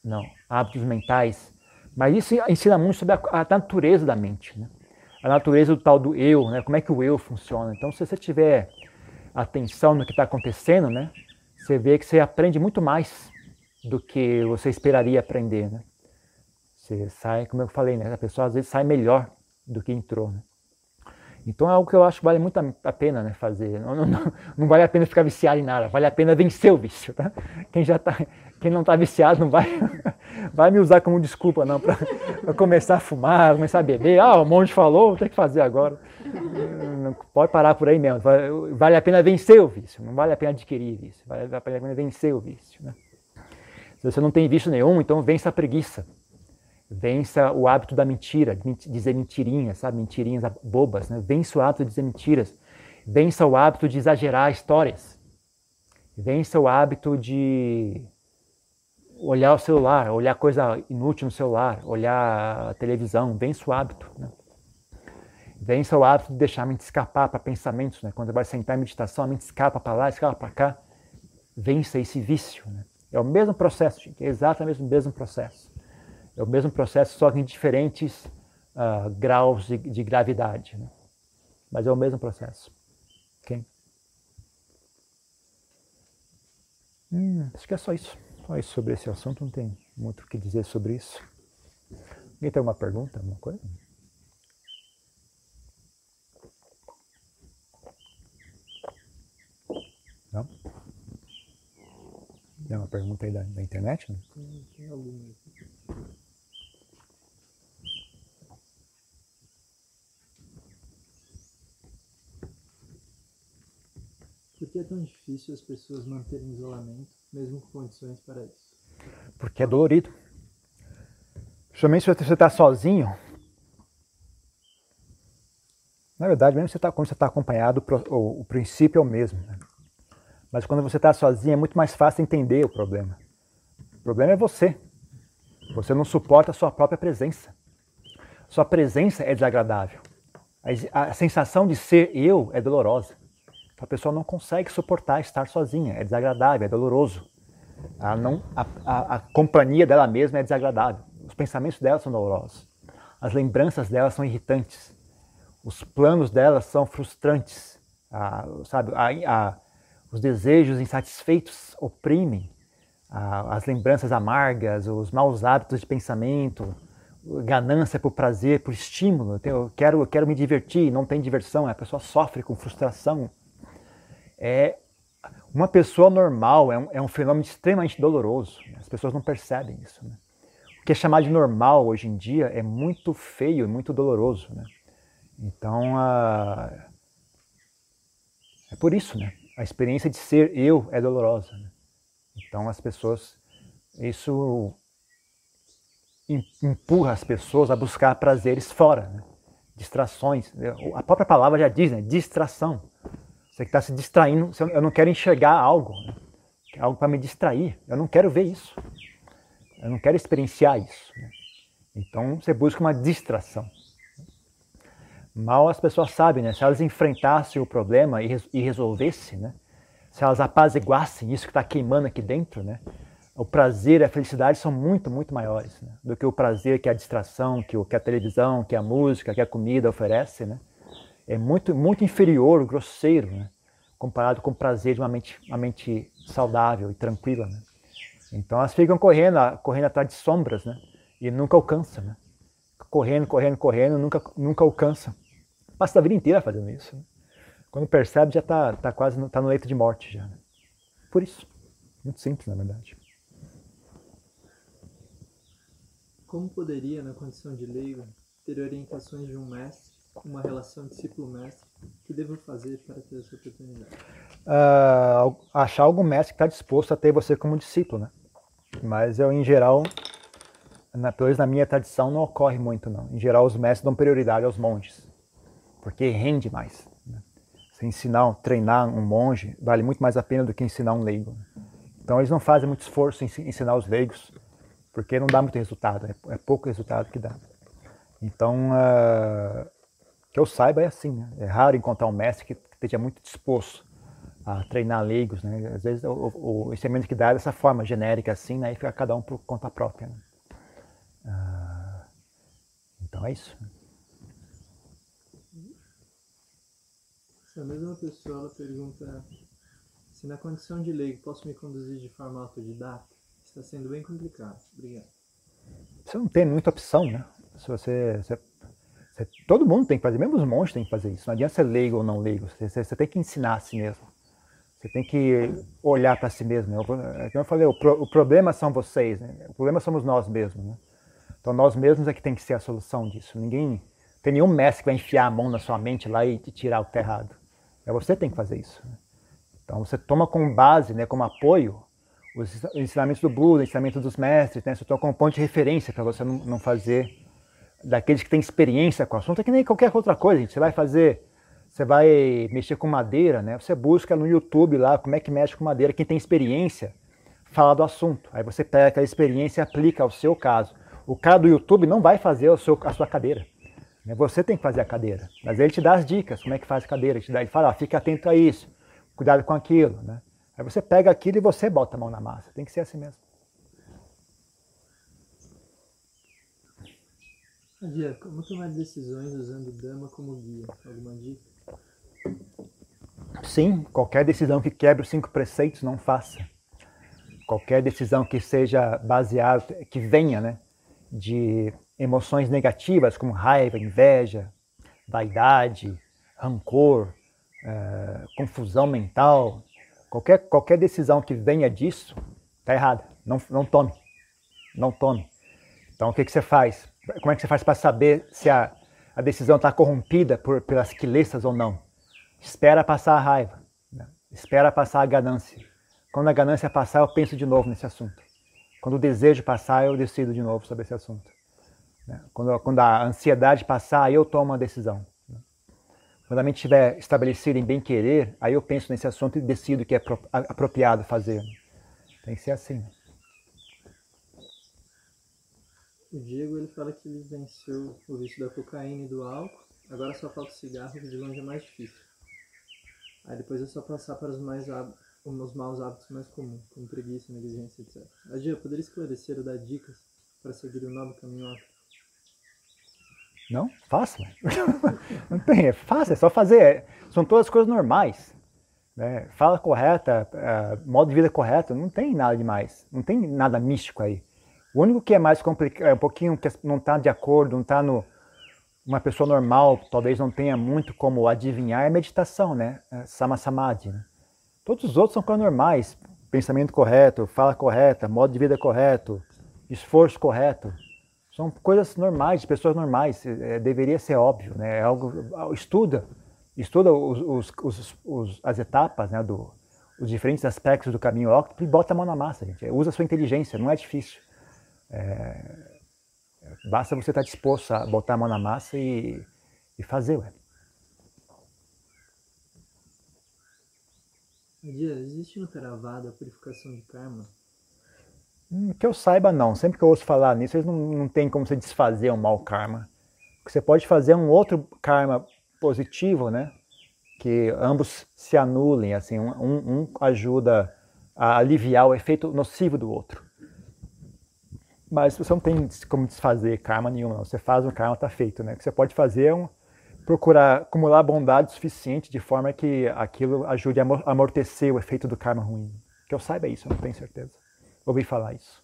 não, hábitos mentais. Mas isso ensina muito sobre a, a, natureza da mente, né? A natureza do tal do eu, né? Como é que o eu funciona. Então, se você tiver atenção no que está acontecendo, né? Você vê que você aprende muito mais do que você esperaria aprender, né? Você sai, como eu falei, né? A pessoa às vezes sai melhor do que entrou. Né? Então é algo que eu acho que vale muito a pena né, fazer. Não, não, não, não, vale a pena ficar viciado em nada, vale a pena vencer o vício. Tá? Quem, já tá, quem não está viciado não vai, vai me usar como desculpa não para começar a fumar, começar a beber. Ah, o monge falou, ter que fazer agora. Não, pode parar por aí mesmo. Vale a pena vencer o vício, não vale a pena adquirir vício, vale a pena vencer o vício. Né? Se você não tem vício nenhum, então vença a preguiça. Vença o hábito da mentira, dizer mentirinhas, sabe? Mentirinhas bobas, né? Vença o hábito de dizer mentiras. Vença o hábito de exagerar histórias. Vença o hábito de olhar o celular, olhar coisa inútil no celular, olhar a televisão. Vença o hábito. Né? Vença o hábito de deixar a mente escapar para pensamentos. Né? Quando vai sentar em meditação, a mente escapa para lá, escapa para cá. Vença esse vício. Né? É o mesmo processo, gente. É exatamente o mesmo processo. É o mesmo processo, só que em diferentes uh, graus de, de gravidade. Né? Mas é o mesmo processo. Okay? Hum, acho que é só isso. Só isso sobre esse assunto, não tem muito o que dizer sobre isso. Alguém tem alguma pergunta, alguma coisa? Tem uma pergunta aí da, da internet? Né? Tem, tem algumas. Por que é tão difícil as pessoas manterem isolamento, mesmo com condições para isso? Porque é dolorido. Principalmente se você está sozinho. Na verdade, mesmo tá, quando você está acompanhado, o, princípio é o mesmo. Né? Mas quando você está sozinho é muito mais fácil entender o problema. O problema é você. Você não suporta a sua própria presença. Sua presença é desagradável. A sensação de ser eu é dolorosa. A pessoa não consegue suportar estar sozinha, é desagradável, é doloroso. A, não, a, a, a companhia dela mesma é desagradável. Os pensamentos dela são dolorosos. As lembranças dela são irritantes. Os planos dela são frustrantes. sabe, os desejos insatisfeitos oprimem. as lembranças amargas, os maus hábitos de pensamento, ganância por prazer, por estímulo. Eu quero, eu quero me divertir, não tem diversão, a pessoa sofre com frustração é uma pessoa normal é um, é um fenômeno extremamente doloroso. As pessoas não percebem isso. Né? O que é chamado de normal hoje em dia é muito feio e muito doloroso. Né? Então, é por isso, né? A experiência de ser eu é dolorosa. Né? Então, as pessoas, isso empurra as pessoas a buscar prazeres fora, né? distrações. A própria palavra já diz, né? Distração. Você que está se distraindo, eu não quero enxergar algo, né? algo para me distrair. Eu não quero ver isso. Eu não quero experienciar isso. Né? Então você busca uma distração. Mal as pessoas sabem, né? Se elas enfrentassem o problema e, e resolvessem, né? Se elas apaziguassem isso que está queimando aqui dentro, né? O prazer e a felicidade são muito, muito maiores né? do que o prazer que a distração, que, o, que a televisão, que a música, que a comida oferece, né? É muito, muito inferior, grosseiro, né? comparado com o prazer de uma mente, uma mente saudável e tranquila. Né? Então elas ficam correndo, correndo atrás de sombras, né? E nunca alcançam, né? Correndo, correndo, correndo, nunca, nunca alcançam. Passa a vida inteira fazendo isso. Né? Quando percebe, já está tá quase no, tá no leito de morte já. Né? Por isso. Muito simples, na verdade. Como poderia, na condição de leigo, ter orientações de um mestre uma relação discípulo-mestre que devo fazer para ter essa oportunidade? Uh, achar algum mestre que está disposto a ter você como discípulo, né? Mas eu, em geral, na, pelo menos na minha tradição, não ocorre muito, não. Em geral, os mestres dão prioridade aos monges, porque rende mais. Né? Se ensinar, treinar um monge, vale muito mais a pena do que ensinar um leigo. Então, eles não fazem muito esforço em ensinar os leigos, porque não dá muito resultado, é, é pouco resultado que dá. Então, uh, que eu saiba é assim, né? é raro encontrar um mestre que esteja muito disposto a treinar leigos, né? Às vezes o, o, ensinamento que dá é dessa forma genérica assim, né? E fica cada um por conta própria. Né? Ah, então é isso. Essa mesma pessoa ela pergunta se na condição de leigo posso me conduzir de forma autodidata. Está sendo bem complicado. Obrigado. Você não tem muita opção, né? Se você, você você, todo mundo tem que fazer, mesmo os monges têm que fazer isso. Não adianta ser leigo ou não leigo. Você, você, você tem que ensinar a si mesmo. Você tem que olhar para si mesmo. Eu, como eu falei, o, pro, o, problema são vocês, né? o problema somos nós mesmos. Né? Então nós mesmos é que tem que ser a solução disso. Ninguém tem nenhum mestre que vai enfiar a mão na sua mente lá e te tirar o que está errado. É você que tem que fazer isso. Né? Então você toma como base, né, como apoio, os ensinamentos do Buda, os ensinamentos dos mestres, né? Você toma como ponto de referência para você não, não fazer daqueles que têm experiência com o assunto, é que nem qualquer outra coisa, gente. Você vai fazer, você vai mexer com madeira, né? Você busca no YouTube lá como é que mexe com madeira, quem tem experiência fala do assunto. Aí você pega aquela experiência e aplica ao seu caso. O cara do YouTube não vai fazer o seu, a sua cadeira. Né? Você tem que fazer a cadeira. Mas ele te dá as dicas, como é que faz a cadeira. Ele, te dá, ele fala, ah, fica atento a isso, cuidado com aquilo. Né? Aí você pega aquilo e você bota a mão na massa. Tem que ser assim mesmo. Dia, como tomar decisões usando Dama como guia? Alguma dica? Sim, qualquer decisão que quebre os cinco preceitos, não faça. Qualquer decisão que seja baseada, que venha né, de emoções negativas, como raiva, inveja, vaidade, rancor, uh, confusão mental, qualquer, qualquer decisão que venha disso, Está errada. Não, não tome. Não tome. Então, o que, que você faz? Como é que você faz para saber se a, a decisão está corrompida por, pelas quilesas ou não? Espera passar a raiva. Né? Espera passar a ganância. Quando a ganância passar, eu penso de novo nesse assunto. Quando o desejo passar, eu decido de novo sobre esse assunto. Né? Quando, quando a ansiedade passar, eu tomo uma decisão. Né? Quando a mente estiver estabelecida em bem-querer, aí eu penso nesse assunto e decido o que é apropriado fazer. Tem que ser assim. O Diego ele fala que ele venceu o vício da cocaína e do álcool, agora só falta o cigarro, que de longe é mais difícil. Aí depois é só passar para os, mais os maus hábitos mais comuns, como preguiça, negligência, etc. A Diego, poderia esclarecer ou dar dicas para seguir o novo caminho? Não? Fácil. Não tem, é fácil, é só fazer. São todas coisas normais. Né? Fala correta, uh, modo de vida correto, não tem nada demais. Não tem nada místico aí. O único que é mais complicado, é um pouquinho que não está de acordo, não está no. Uma pessoa normal talvez não tenha muito como adivinhar é meditação, né? É sama samadhi. Né? Todos os outros são coisas normais. Pensamento correto, fala correta, modo de vida correto, esforço correto. São coisas normais, de pessoas normais. É, deveria ser óbvio, né? É algo. Estuda, estuda os, os, os, as etapas, né? Do, os diferentes aspectos do caminho óptimo e bota a mão na massa, gente. Usa a sua inteligência, não é difícil. É, basta você estar disposto a botar a mão na massa e, e fazer, ué. Existe no Theravada a purificação de karma? Hum, que eu saiba, não. Sempre que eu ouço falar nisso, eles não, não tem como você desfazer um mau karma. Você pode fazer um outro karma positivo, né? Que ambos se anulem, assim, um, um ajuda a aliviar o efeito nocivo do outro. Mas você não tem como desfazer karma nenhum, não. Você faz um karma, está feito, né? O que você pode fazer é um, procurar acumular bondade suficiente de forma que aquilo ajude a amortecer o efeito do karma ruim. Que eu saiba isso, eu não tenho certeza. Ouvi falar isso.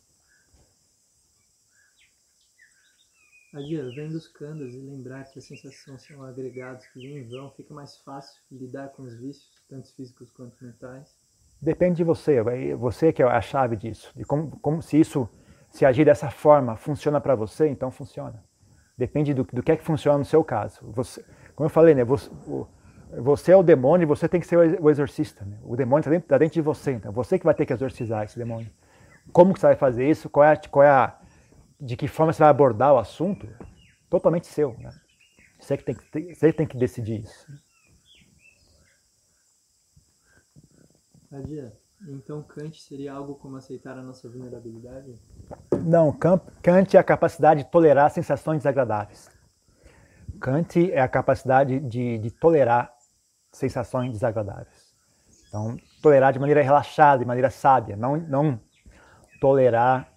Adia, vendo os kandas e lembrar que as sensações são agregados que vêm em vão, fica mais fácil lidar com os vícios, tanto físicos quanto mentais? Depende de você, você que é a chave disso. E como, como se isso se agir dessa forma funciona para você, então funciona. Depende do, do que é que funciona no seu caso. Você, como eu falei, né, você, o, você é o demônio e você tem que ser o exorcista. Né? O demônio está dentro, tá dentro, de você, então você que vai ter que exorcizar esse demônio. Como que você vai fazer isso? Qual é, qual é a, de que forma você vai abordar o assunto? Totalmente seu. Né? Você, que tem que, você tem que decidir isso. Adia, então Kant seria algo como aceitar a nossa vulnerabilidade? Não, Kant é a capacidade de tolerar sensações desagradáveis. Kant é a capacidade de, de tolerar sensações desagradáveis. Então, tolerar de maneira relaxada, de maneira sábia, não, não tolerar,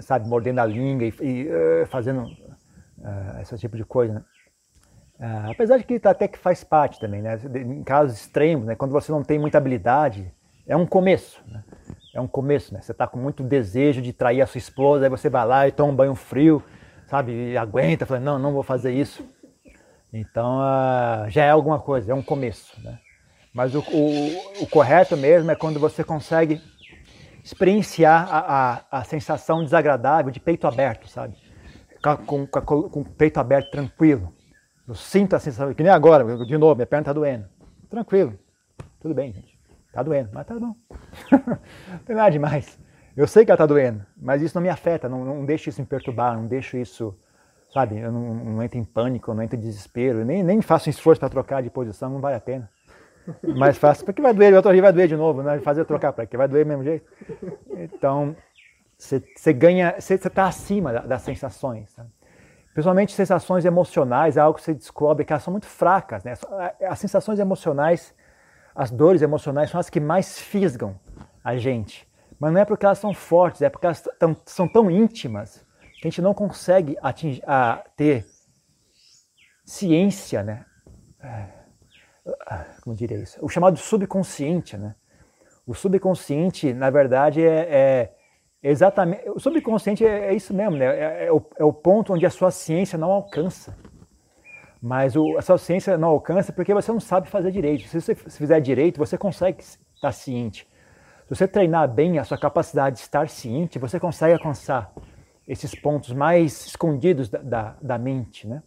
sabe, mordendo a língua e, e uh, fazendo uh, esse tipo de coisa. Né? Uh, apesar de que até que faz parte também, né? Em casos extremos, né? quando você não tem muita habilidade, é um começo. Né? É um começo, né? Você está com muito desejo de trair a sua esposa, aí você vai lá e toma um banho frio, sabe? E aguenta, fala, não, não vou fazer isso. Então, uh, já é alguma coisa, é um começo, né? Mas o, o, o, correto mesmo é quando você consegue experienciar a, a, a sensação desagradável de peito aberto, sabe? Com, com, com, o peito aberto, tranquilo. Eu sinto a sensação, que nem agora, de novo, minha perna está doendo. Tranquilo, tudo bem, gente. Tá doendo, mas tá bom. não tem nada demais. Eu sei que ela tá doendo, mas isso não me afeta, não, não deixo isso me perturbar, não deixo isso, sabe, eu não, não entro em pânico, não entro em desespero, nem, nem faço um esforço para trocar de posição, não vale a pena. Mas faço, porque vai doer, o outro dia vai doer de novo, né? Fazer trocar para quê? Vai doer do mesmo jeito. Então, você ganha, você está acima das sensações. Sabe? Principalmente sensações emocionais, é algo que você descobre que elas são muito fracas. Né? As sensações emocionais as dores emocionais são as que mais fisgam a gente. Mas não é porque elas são fortes, é porque elas tão, são tão íntimas que a gente não consegue atingir, a, ter ciência, né? É, como diria isso? O chamado subconsciente, né? O subconsciente, na verdade, é, é exatamente. O subconsciente é, é, isso mesmo, né? É, é, o, é o ponto onde a sua ciência não alcança. Mas o, a sua ciência não alcança porque você não sabe fazer direito. Se você fizer direito, você consegue estar ciente. Se você treinar bem a sua capacidade de estar ciente, você consegue alcançar esses pontos mais escondidos da, da, da mente, né?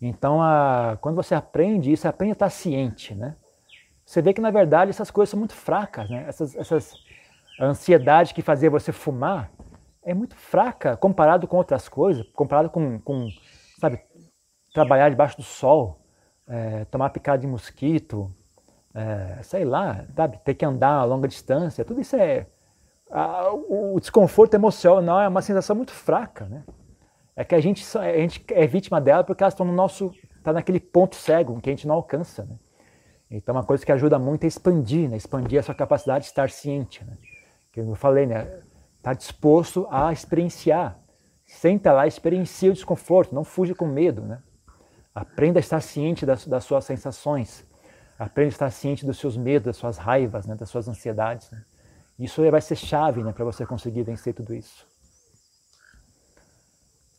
Então, a, quando você aprende isso, aprende a estar ciente, né? Você vê que, na verdade, essas coisas são muito fracas, né? Essas, essas a ansiedade que fazia você fumar é muito fraca comparado com outras coisas, comparado com, com sabe, trabalhar debaixo do sol, é, tomar picada de mosquito, é, sei lá, sabe, ter que andar a longa distância, tudo isso é. A, o desconforto emocional é uma sensação muito fraca, né? É que a gente, a gente é vítima dela porque elas estão no nosso. está naquele ponto cego que a gente não alcança, né? Então, uma coisa que ajuda muito é expandir, né? Expandir a sua capacidade de estar ciente, né? Que eu falei, né? Estar tá disposto a experienciar. Senta lá, experiencia o desconforto, não fuja com medo, né? Aprenda a estar ciente das, das suas sensações. Aprenda a estar ciente dos seus medos, das suas raivas, né, das suas ansiedades. Né? Isso vai ser chave né, para você conseguir vencer tudo isso.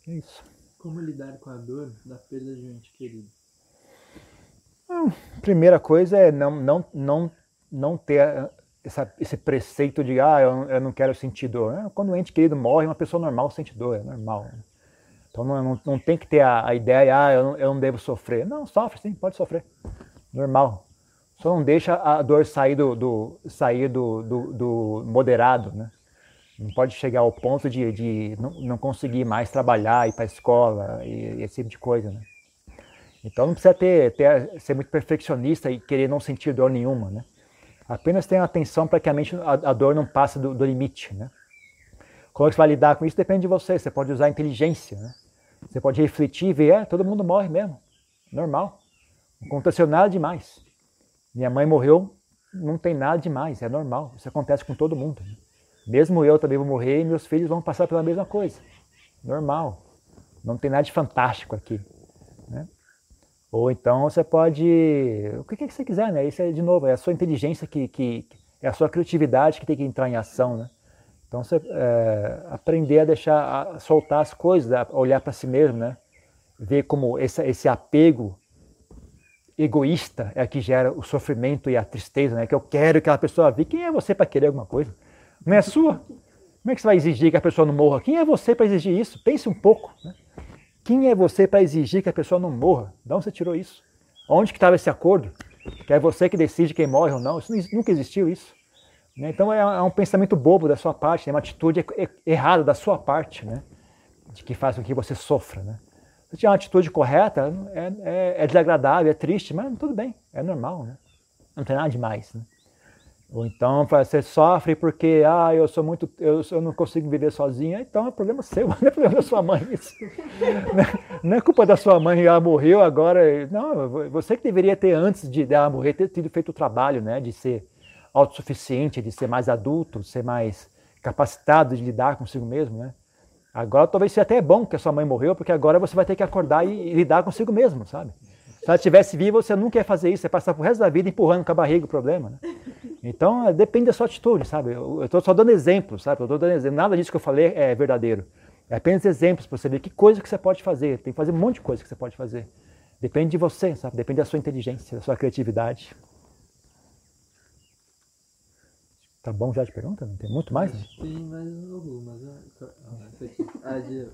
É isso. Como lidar com a dor da perda de um ente querido? Hum, primeira coisa é não, não, não, não ter essa, esse preceito de ah, eu, eu não quero sentir dor. Quando um ente querido morre, uma pessoa normal sente dor, é normal. Né? Então não, não, não tem que ter a, a ideia, ah, eu não, eu não devo sofrer. Não, sofre sim, pode sofrer. Normal. Só não deixa a dor sair do, do sair do, do, do, moderado, né? Não pode chegar ao ponto de, de não, não conseguir mais trabalhar, ir para a escola e, esse tipo de coisa, né? Então não precisa ter, ter, ser muito perfeccionista e querer não sentir dor nenhuma, né? Apenas tenha atenção para que a, mente, a, a dor não passe do, do limite, né? Como você vai lidar com isso depende de você. Você pode usar inteligência, né? Você pode refletir e ver, é, todo mundo morre mesmo. Normal. Não aconteceu nada demais. Minha mãe morreu, não tem nada demais, é normal. Isso acontece com todo mundo. Mesmo eu também vou morrer e meus filhos vão passar pela mesma coisa. Normal. Não tem nada de fantástico aqui. Né? Ou então você pode. O que, que você quiser, né? Isso é, de novo, é a sua inteligência que, que. É a sua criatividade que tem que entrar em ação, né? Então você é, aprender a deixar, a soltar as coisas, a olhar para si mesmo, né? Ver como esse, esse apego egoísta é que gera o sofrimento e a tristeza, né? Que eu quero que aquela pessoa viva. Quem é você para querer alguma coisa? Não é sua? Como é que você vai exigir que a pessoa não morra? Quem é você para exigir isso? Pense um pouco. Né? Quem é você para exigir que a pessoa não morra? De onde você tirou isso? Onde que estava esse acordo? Que é você que decide quem morre ou não? Isso nunca existiu isso. Né? Então é, é, um pensamento bobo da sua parte, é uma atitude errada da sua parte, né? de que faz com que você sofra. Né? Se tiver uma atitude correta, é, é, é, desagradável, é triste, mas tudo bem, é normal, né? não tem nada demais. Né? Ou então você sofre porque ah, eu sou muito, eu, eu não consigo viver sozinha, então é problema seu, não é problema da sua mãe isso. não é culpa da sua mãe, ela morreu agora. Não, você que deveria ter antes de ela morrer, ter tido feito o trabalho, né, de ser autossuficiente, de ser mais adulto, ser mais capacitado de lidar consigo mesmo, né? Agora talvez seja até bom que a sua mãe morreu, porque agora você vai ter que acordar e, e lidar consigo mesmo, sabe? Se ela estivesse viva, você não quer fazer isso, você passar pro resto da vida empurrando com a barriga o problema, né? Então, é, depende da sua atitude, sabe? Eu estou só dando exemplos, sabe? Eu tô dando exemplo. Nada disso que eu falei é verdadeiro. É apenas exemplos para você ver que coisa que você pode fazer. Tem que fazer um monte de coisa que você pode fazer. Depende de você, sabe? Depende da sua inteligência, da sua criatividade. Tá bom já de pergunta? Não tem muito mais? Né? Tem mais algumas. Ah, de,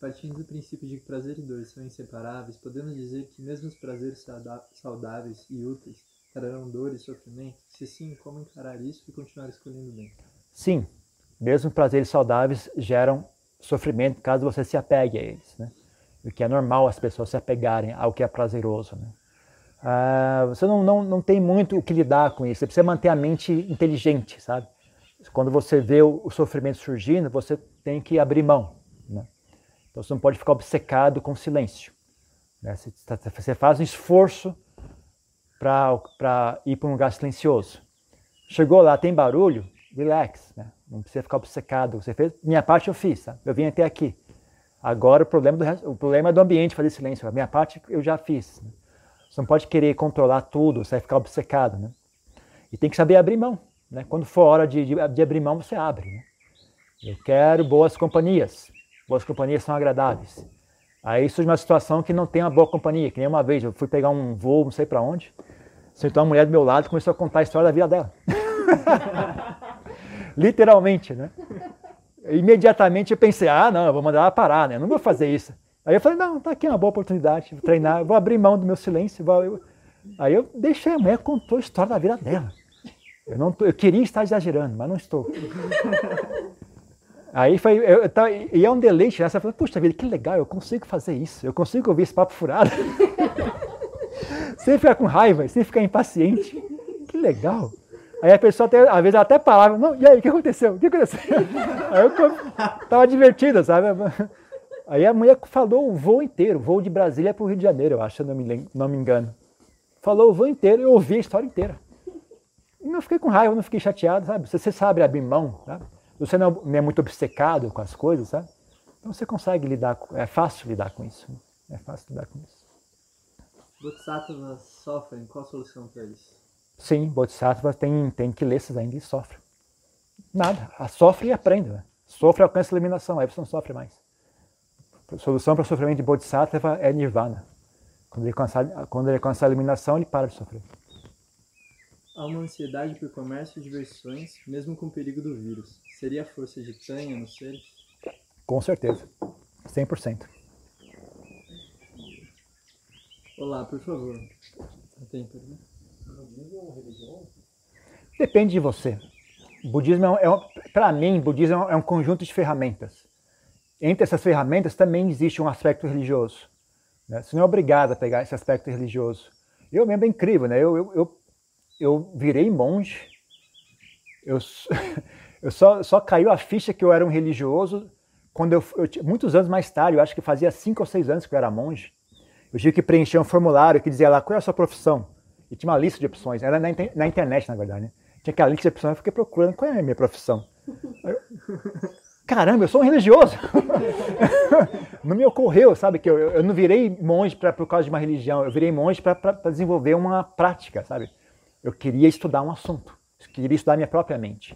partindo do princípio de que prazer e dor são inseparáveis, podemos dizer que mesmo os prazeres saudáveis e úteis trarão dor e sofrimento? Se sim, como encarar isso e continuar escolhendo bem? Sim, mesmo prazeres saudáveis geram sofrimento caso você se apegue a eles, né? O que é normal as pessoas se apegarem ao que é prazeroso, né? Ah, você não, não, não tem muito o que lidar com isso. Você precisa manter a mente inteligente, sabe? Quando você vê o, o sofrimento surgindo, você tem que abrir mão. Né? Então você não pode ficar obcecado com silêncio. Né? Você, tá, você, faz um esforço para ir para um lugar silencioso. Chegou lá, tem barulho, relax, né? não precisa ficar obcecado. Você fez, minha parte eu fiz, eu vim até aqui. Agora o problema, do, o problema é do ambiente fazer silêncio. A minha parte eu já fiz. Né? Você não pode querer controlar tudo, você vai ficar obcecado, né? E tem que saber abrir mão, né? Quando for hora de, de, de abrir mão, você abre, né? Eu quero boas companhias. Boas companhias são agradáveis. Aí surge uma situação que não tem uma boa companhia, que nem uma vez eu fui pegar um voo, não sei para onde, sentou uma mulher do meu lado e começou a contar a história da vida dela. Literalmente, né? Imediatamente eu pensei, ah, não, eu vou mandar ela parar, né? Eu não vou fazer isso. Aí eu falei, não, tá aqui uma boa oportunidade, vou treinar, vou abrir mão do meu silêncio. Vou... Aí eu deixei a mulher contou a história da vida dela. Eu, não tô, eu queria estar exagerando, mas não estou. Aí foi, eu, eu, e é um deleite, né? Você fala, puxa vida, que legal, eu consigo fazer isso, eu consigo ouvir esse papo furado. sem ficar com raiva, sem ficar impaciente. Que legal. Aí a pessoa, até, às vezes, ela até parava, não, e aí, o que aconteceu? O que aconteceu? Aí eu tava divertida, sabe? Aí a mulher falou o voo inteiro, voo de Brasília para o Rio de Janeiro, eu acho, se eu não me, não me engano. Falou o voo inteiro, eu ouvi a história inteira. E não fiquei com raiva, não fiquei chateado, sabe? Você, você sabe abrir mão, sabe? Você não é muito obcecado com as coisas, sabe? Então você consegue lidar, com, é fácil lidar com isso. Né? É fácil lidar com isso. Bodhisattvas sofrem, qual a solução para isso? Sim, Bodhisattvas tem, tem que ler ainda e sofre. Nada, sofre e aprende. Né? Sofre alcança a eliminação, aí você não sofre mais. A solução para o sofrimento de Bodhisattva é Nirvana. Quando ele, alcançar, quando ele alcançar a eliminação, ele para de sofrer. Há uma ansiedade por comércio e diversões, mesmo com o perigo do vírus. Seria a força de Tânia nos seres? Com certeza. 100%. Olá, por favor. Tem pergunta? Depende de você. O budismo é, é para mim, budismo é um conjunto de ferramentas. Entre essas ferramentas também existe um aspecto religioso. Né? Você não é obrigado a pegar esse aspecto religioso. Eu mesmo é incrível, né? Eu, eu, eu, eu virei monge. Eu, eu só, só caiu a ficha que eu era um religioso quando eu, eu muitos anos mais tarde, eu acho que fazia cinco ou seis anos que eu era monge. Eu tive que preencher um formulário que dizia lá qual é a sua profissão. E tinha uma lista de opções. Era na, na internet, na verdade. Né? Tinha aquela lista de opções. Eu fiquei procurando qual é a minha profissão. Eu, Caramba, eu sou um religioso. não me ocorreu, sabe, que eu, eu não virei monge pra, por causa de uma religião. Eu virei monge para desenvolver uma prática, sabe? Eu queria estudar um assunto. Eu queria estudar minha própria mente.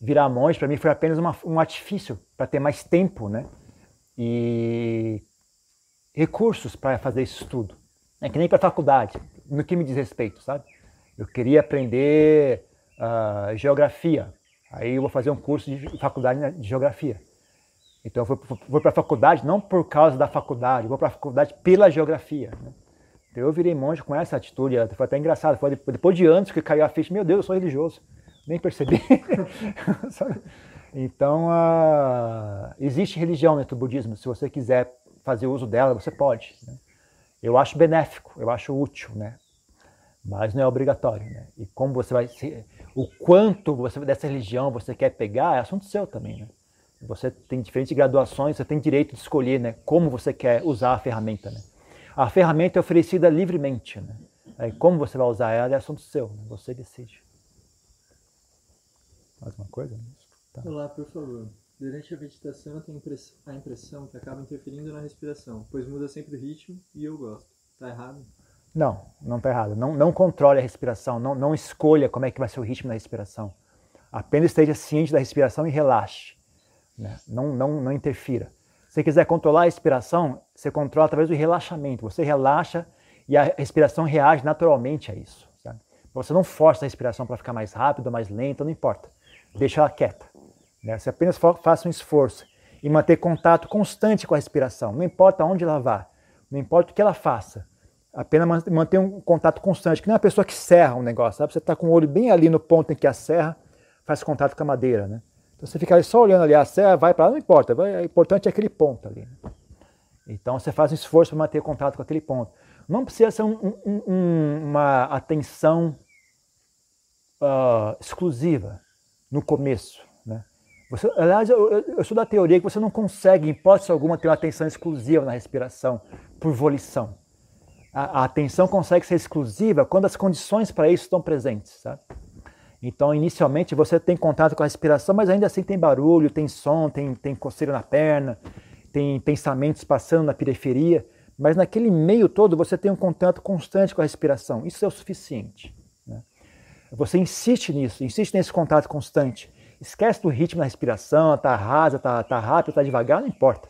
Virar monge para mim foi apenas uma, um artifício para ter mais tempo, né? E recursos para fazer esse estudo. É que nem para faculdade, no que me diz respeito, sabe? Eu queria aprender uh, geografia. Aí eu vou fazer um curso de faculdade de geografia. Então eu vou, para a faculdade não por causa da faculdade, vou para a faculdade pela geografia. Né? Então eu virei monge com essa atitude, foi até engraçado. Foi depois de anos que caiu a ficha, meu Deus, eu sou religioso. Nem percebi. então uh, existe religião dentro do budismo. Se você quiser fazer uso dela, você pode. Né? Eu acho benéfico, eu acho útil, né? mas não é obrigatório. Né? E como você vai se, o quanto você dessa religião você quer pegar é assunto seu também. Né? Você tem diferentes graduações, você tem direito de escolher né, como você quer usar a ferramenta. Né? A ferramenta é oferecida livremente. Né? Aí, como você vai usar ela é assunto seu, né? você decide. Mais uma coisa? Tá. Olá, por favor. Durante a meditação eu tenho a impressão que acaba interferindo na respiração, pois muda sempre o ritmo e eu gosto. Tá errado? Não, não está errado. Não, não controle a respiração, não, não escolha como é que vai ser o ritmo da respiração. Apenas esteja ciente da respiração e relaxe. Né? Não, não, não interfira. Se quiser controlar a respiração, você controla através do relaxamento. Você relaxa e a respiração reage naturalmente a isso. Sabe? Você não força a respiração para ficar mais rápido, mais lenta, não importa. Deixa ela quieta. Né? Você apenas faça um esforço e manter contato constante com a respiração. Não importa onde ela vá, não importa o que ela faça. Apenas manter um contato constante, que é uma pessoa que serra um negócio, sabe? Você está com o olho bem ali no ponto em que a serra faz contato com a madeira, né? Então você fica só olhando ali, a serra vai para lá, não importa, o importante é aquele ponto ali. Né? Então você faz um esforço para manter contato com aquele ponto. Não precisa ser um, um, uma atenção uh, exclusiva no começo. Né? Você, aliás, eu, eu, sou da teoria que você não consegue, em hipótese alguma, ter uma atenção exclusiva na respiração por volição. A, a atenção consegue ser exclusiva quando as condições para isso estão presentes. Sabe? Então, inicialmente, você tem contato com a respiração, mas ainda assim tem barulho, tem som, tem, tem coceira na perna, tem pensamentos passando na periferia. Mas naquele meio todo você tem um contato constante com a respiração. Isso é o suficiente. Né? Você insiste nisso, insiste nesse contato constante. Esquece do ritmo da respiração, está rasa, está tá rápido, está devagar, não importa.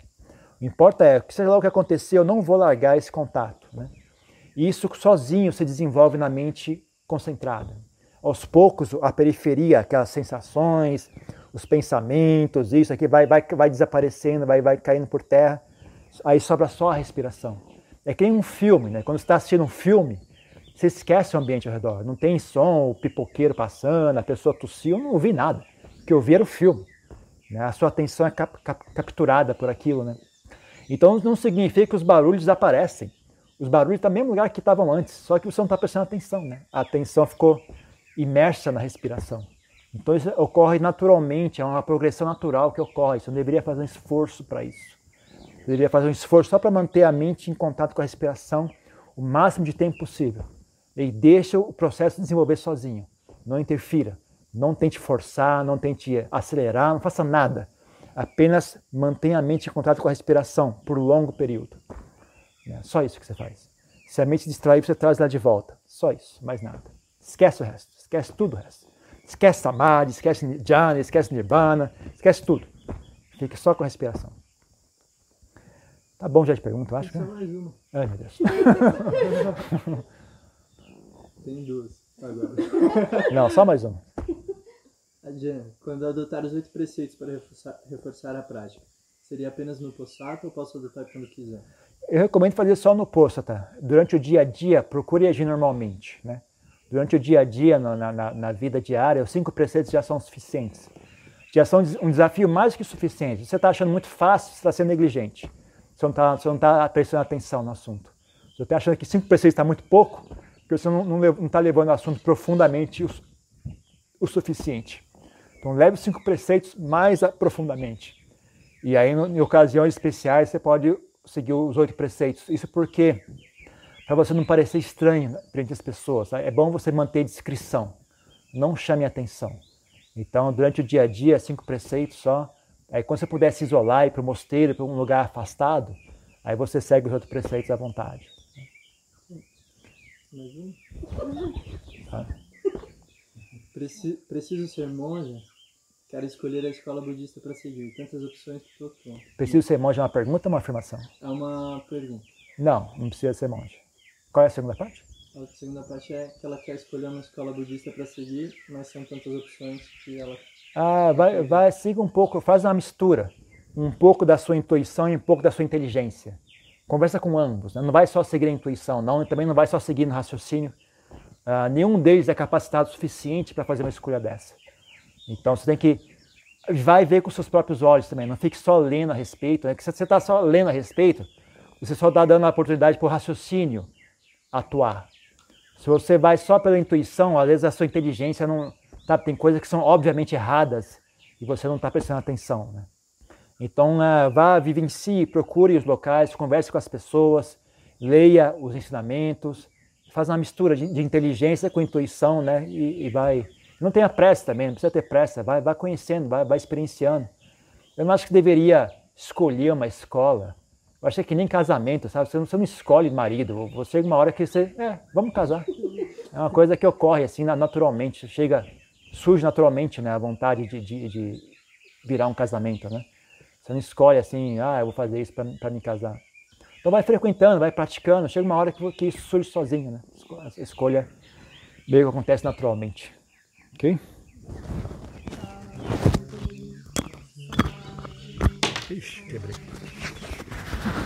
O que importa é, seja lá o que acontecer, eu não vou largar esse contato. Né? E isso sozinho se desenvolve na mente concentrada. Aos poucos, a periferia, aquelas sensações, os pensamentos, isso aqui vai, vai, vai desaparecendo, vai, vai caindo por terra. Aí sobra só a respiração. É que nem um filme, né? Quando você está assistindo um filme, você esquece o ambiente ao redor. Não tem som, o pipoqueiro passando, a pessoa tossiu, eu não ouvi nada. O que eu vi era o filme. Né? A sua atenção é cap, cap, capturada por aquilo, né? Então não significa que os barulhos desaparecem. Os barulhos estão no mesmo lugar que estavam antes, só que você não está prestando atenção, né? A atenção ficou imersa na respiração. Então isso ocorre naturalmente, é uma progressão natural que ocorre. Você não deveria fazer um esforço para isso. Você deveria fazer um esforço só para manter a mente em contato com a respiração o máximo de tempo possível. E deixa o processo desenvolver sozinho. Não interfira. Não tente forçar, não tente acelerar, não faça nada. Apenas mantenha a mente em contato com a respiração por um longo período. É só isso que você faz. Se a mente distrair, você traz ela de volta. Só isso, mais nada. Esquece o resto, esquece tudo o resto. Esquece Samadhi, esquece Jhana, esquece Nirvana, esquece tudo. Fique só com a respiração. Tá bom já de pergunta, eu acho. Só mais uma. Ai, meu Deus. Tem duas agora. Não, só mais uma. Adriana, quando adotar os oito preceitos para reforçar, reforçar a prática, seria apenas no possato ou posso adotar quando quiser? Eu recomendo fazer só no posto, tá? Durante o dia a dia, procure agir normalmente, né? Durante o dia a dia, na, na, na vida diária, os cinco preceitos já são suficientes. Já são um desafio mais que suficiente. Você está achando muito fácil, você está sendo negligente. Você não está tá prestando atenção no assunto. Você está achando que cinco preceitos está muito pouco, porque você não está levando o assunto profundamente o, o suficiente. Então, leve os cinco preceitos mais profundamente. E aí, em ocasiões especiais, você pode seguir os oito preceitos. Isso porque, para você não parecer estranho frente às pessoas, é bom você manter discrição. Não chame atenção. Então, durante o dia a dia, cinco preceitos só. Aí, quando você puder se isolar, ir para o mosteiro, para um lugar afastado, aí você segue os outros preceitos à vontade. Mais um? Tá? Preci- preciso ser monge? Quero escolher a escola budista para seguir. Tantas opções que estou pronto. Preciso ser monge é uma pergunta ou uma afirmação? É uma pergunta. Não, não precisa ser monge. Qual é a segunda parte? A segunda parte é que ela quer escolher uma escola budista para seguir, mas são tantas opções que ela. Ah, vai, vai, siga um pouco, faz uma mistura. Um pouco da sua intuição e um pouco da sua inteligência. Conversa com ambos. né? Não vai só seguir a intuição, não, e também não vai só seguir no raciocínio. Ah, nenhum deles é capacitado o suficiente para fazer uma escolha dessa. Então você tem que. Vai ver com seus próprios olhos também. Não fique só lendo a respeito. Né? Que se você está só lendo a respeito, você só está dando a oportunidade para o raciocínio atuar. Se você vai só pela intuição, às vezes a sua inteligência não. Sabe, tem coisas que são obviamente erradas e você não está prestando atenção. Né? Então, uh, vá, vivencie, procure os locais, converse com as pessoas, leia os ensinamentos, faz uma mistura de, de inteligência com intuição, né? E, e, vai. Não tenha pressa também, não precisa ter pressa, vai, vai conhecendo, vai, vai experienciando. Eu não acho que deveria escolher uma escola. Eu acho que nem casamento, sabe? Você não, você não escolhe marido. Você, uma hora que você. É, vamos casar. É uma coisa que ocorre assim naturalmente. Chega, surge naturalmente né, a vontade de, de, de virar um casamento, né? Você não escolhe assim, ah, eu vou fazer isso para me casar. Então vai frequentando, vai praticando, chega uma hora que, que isso surge sozinho, né? Escolha meio que acontece naturalmente. Ok? Ixi, quebrei.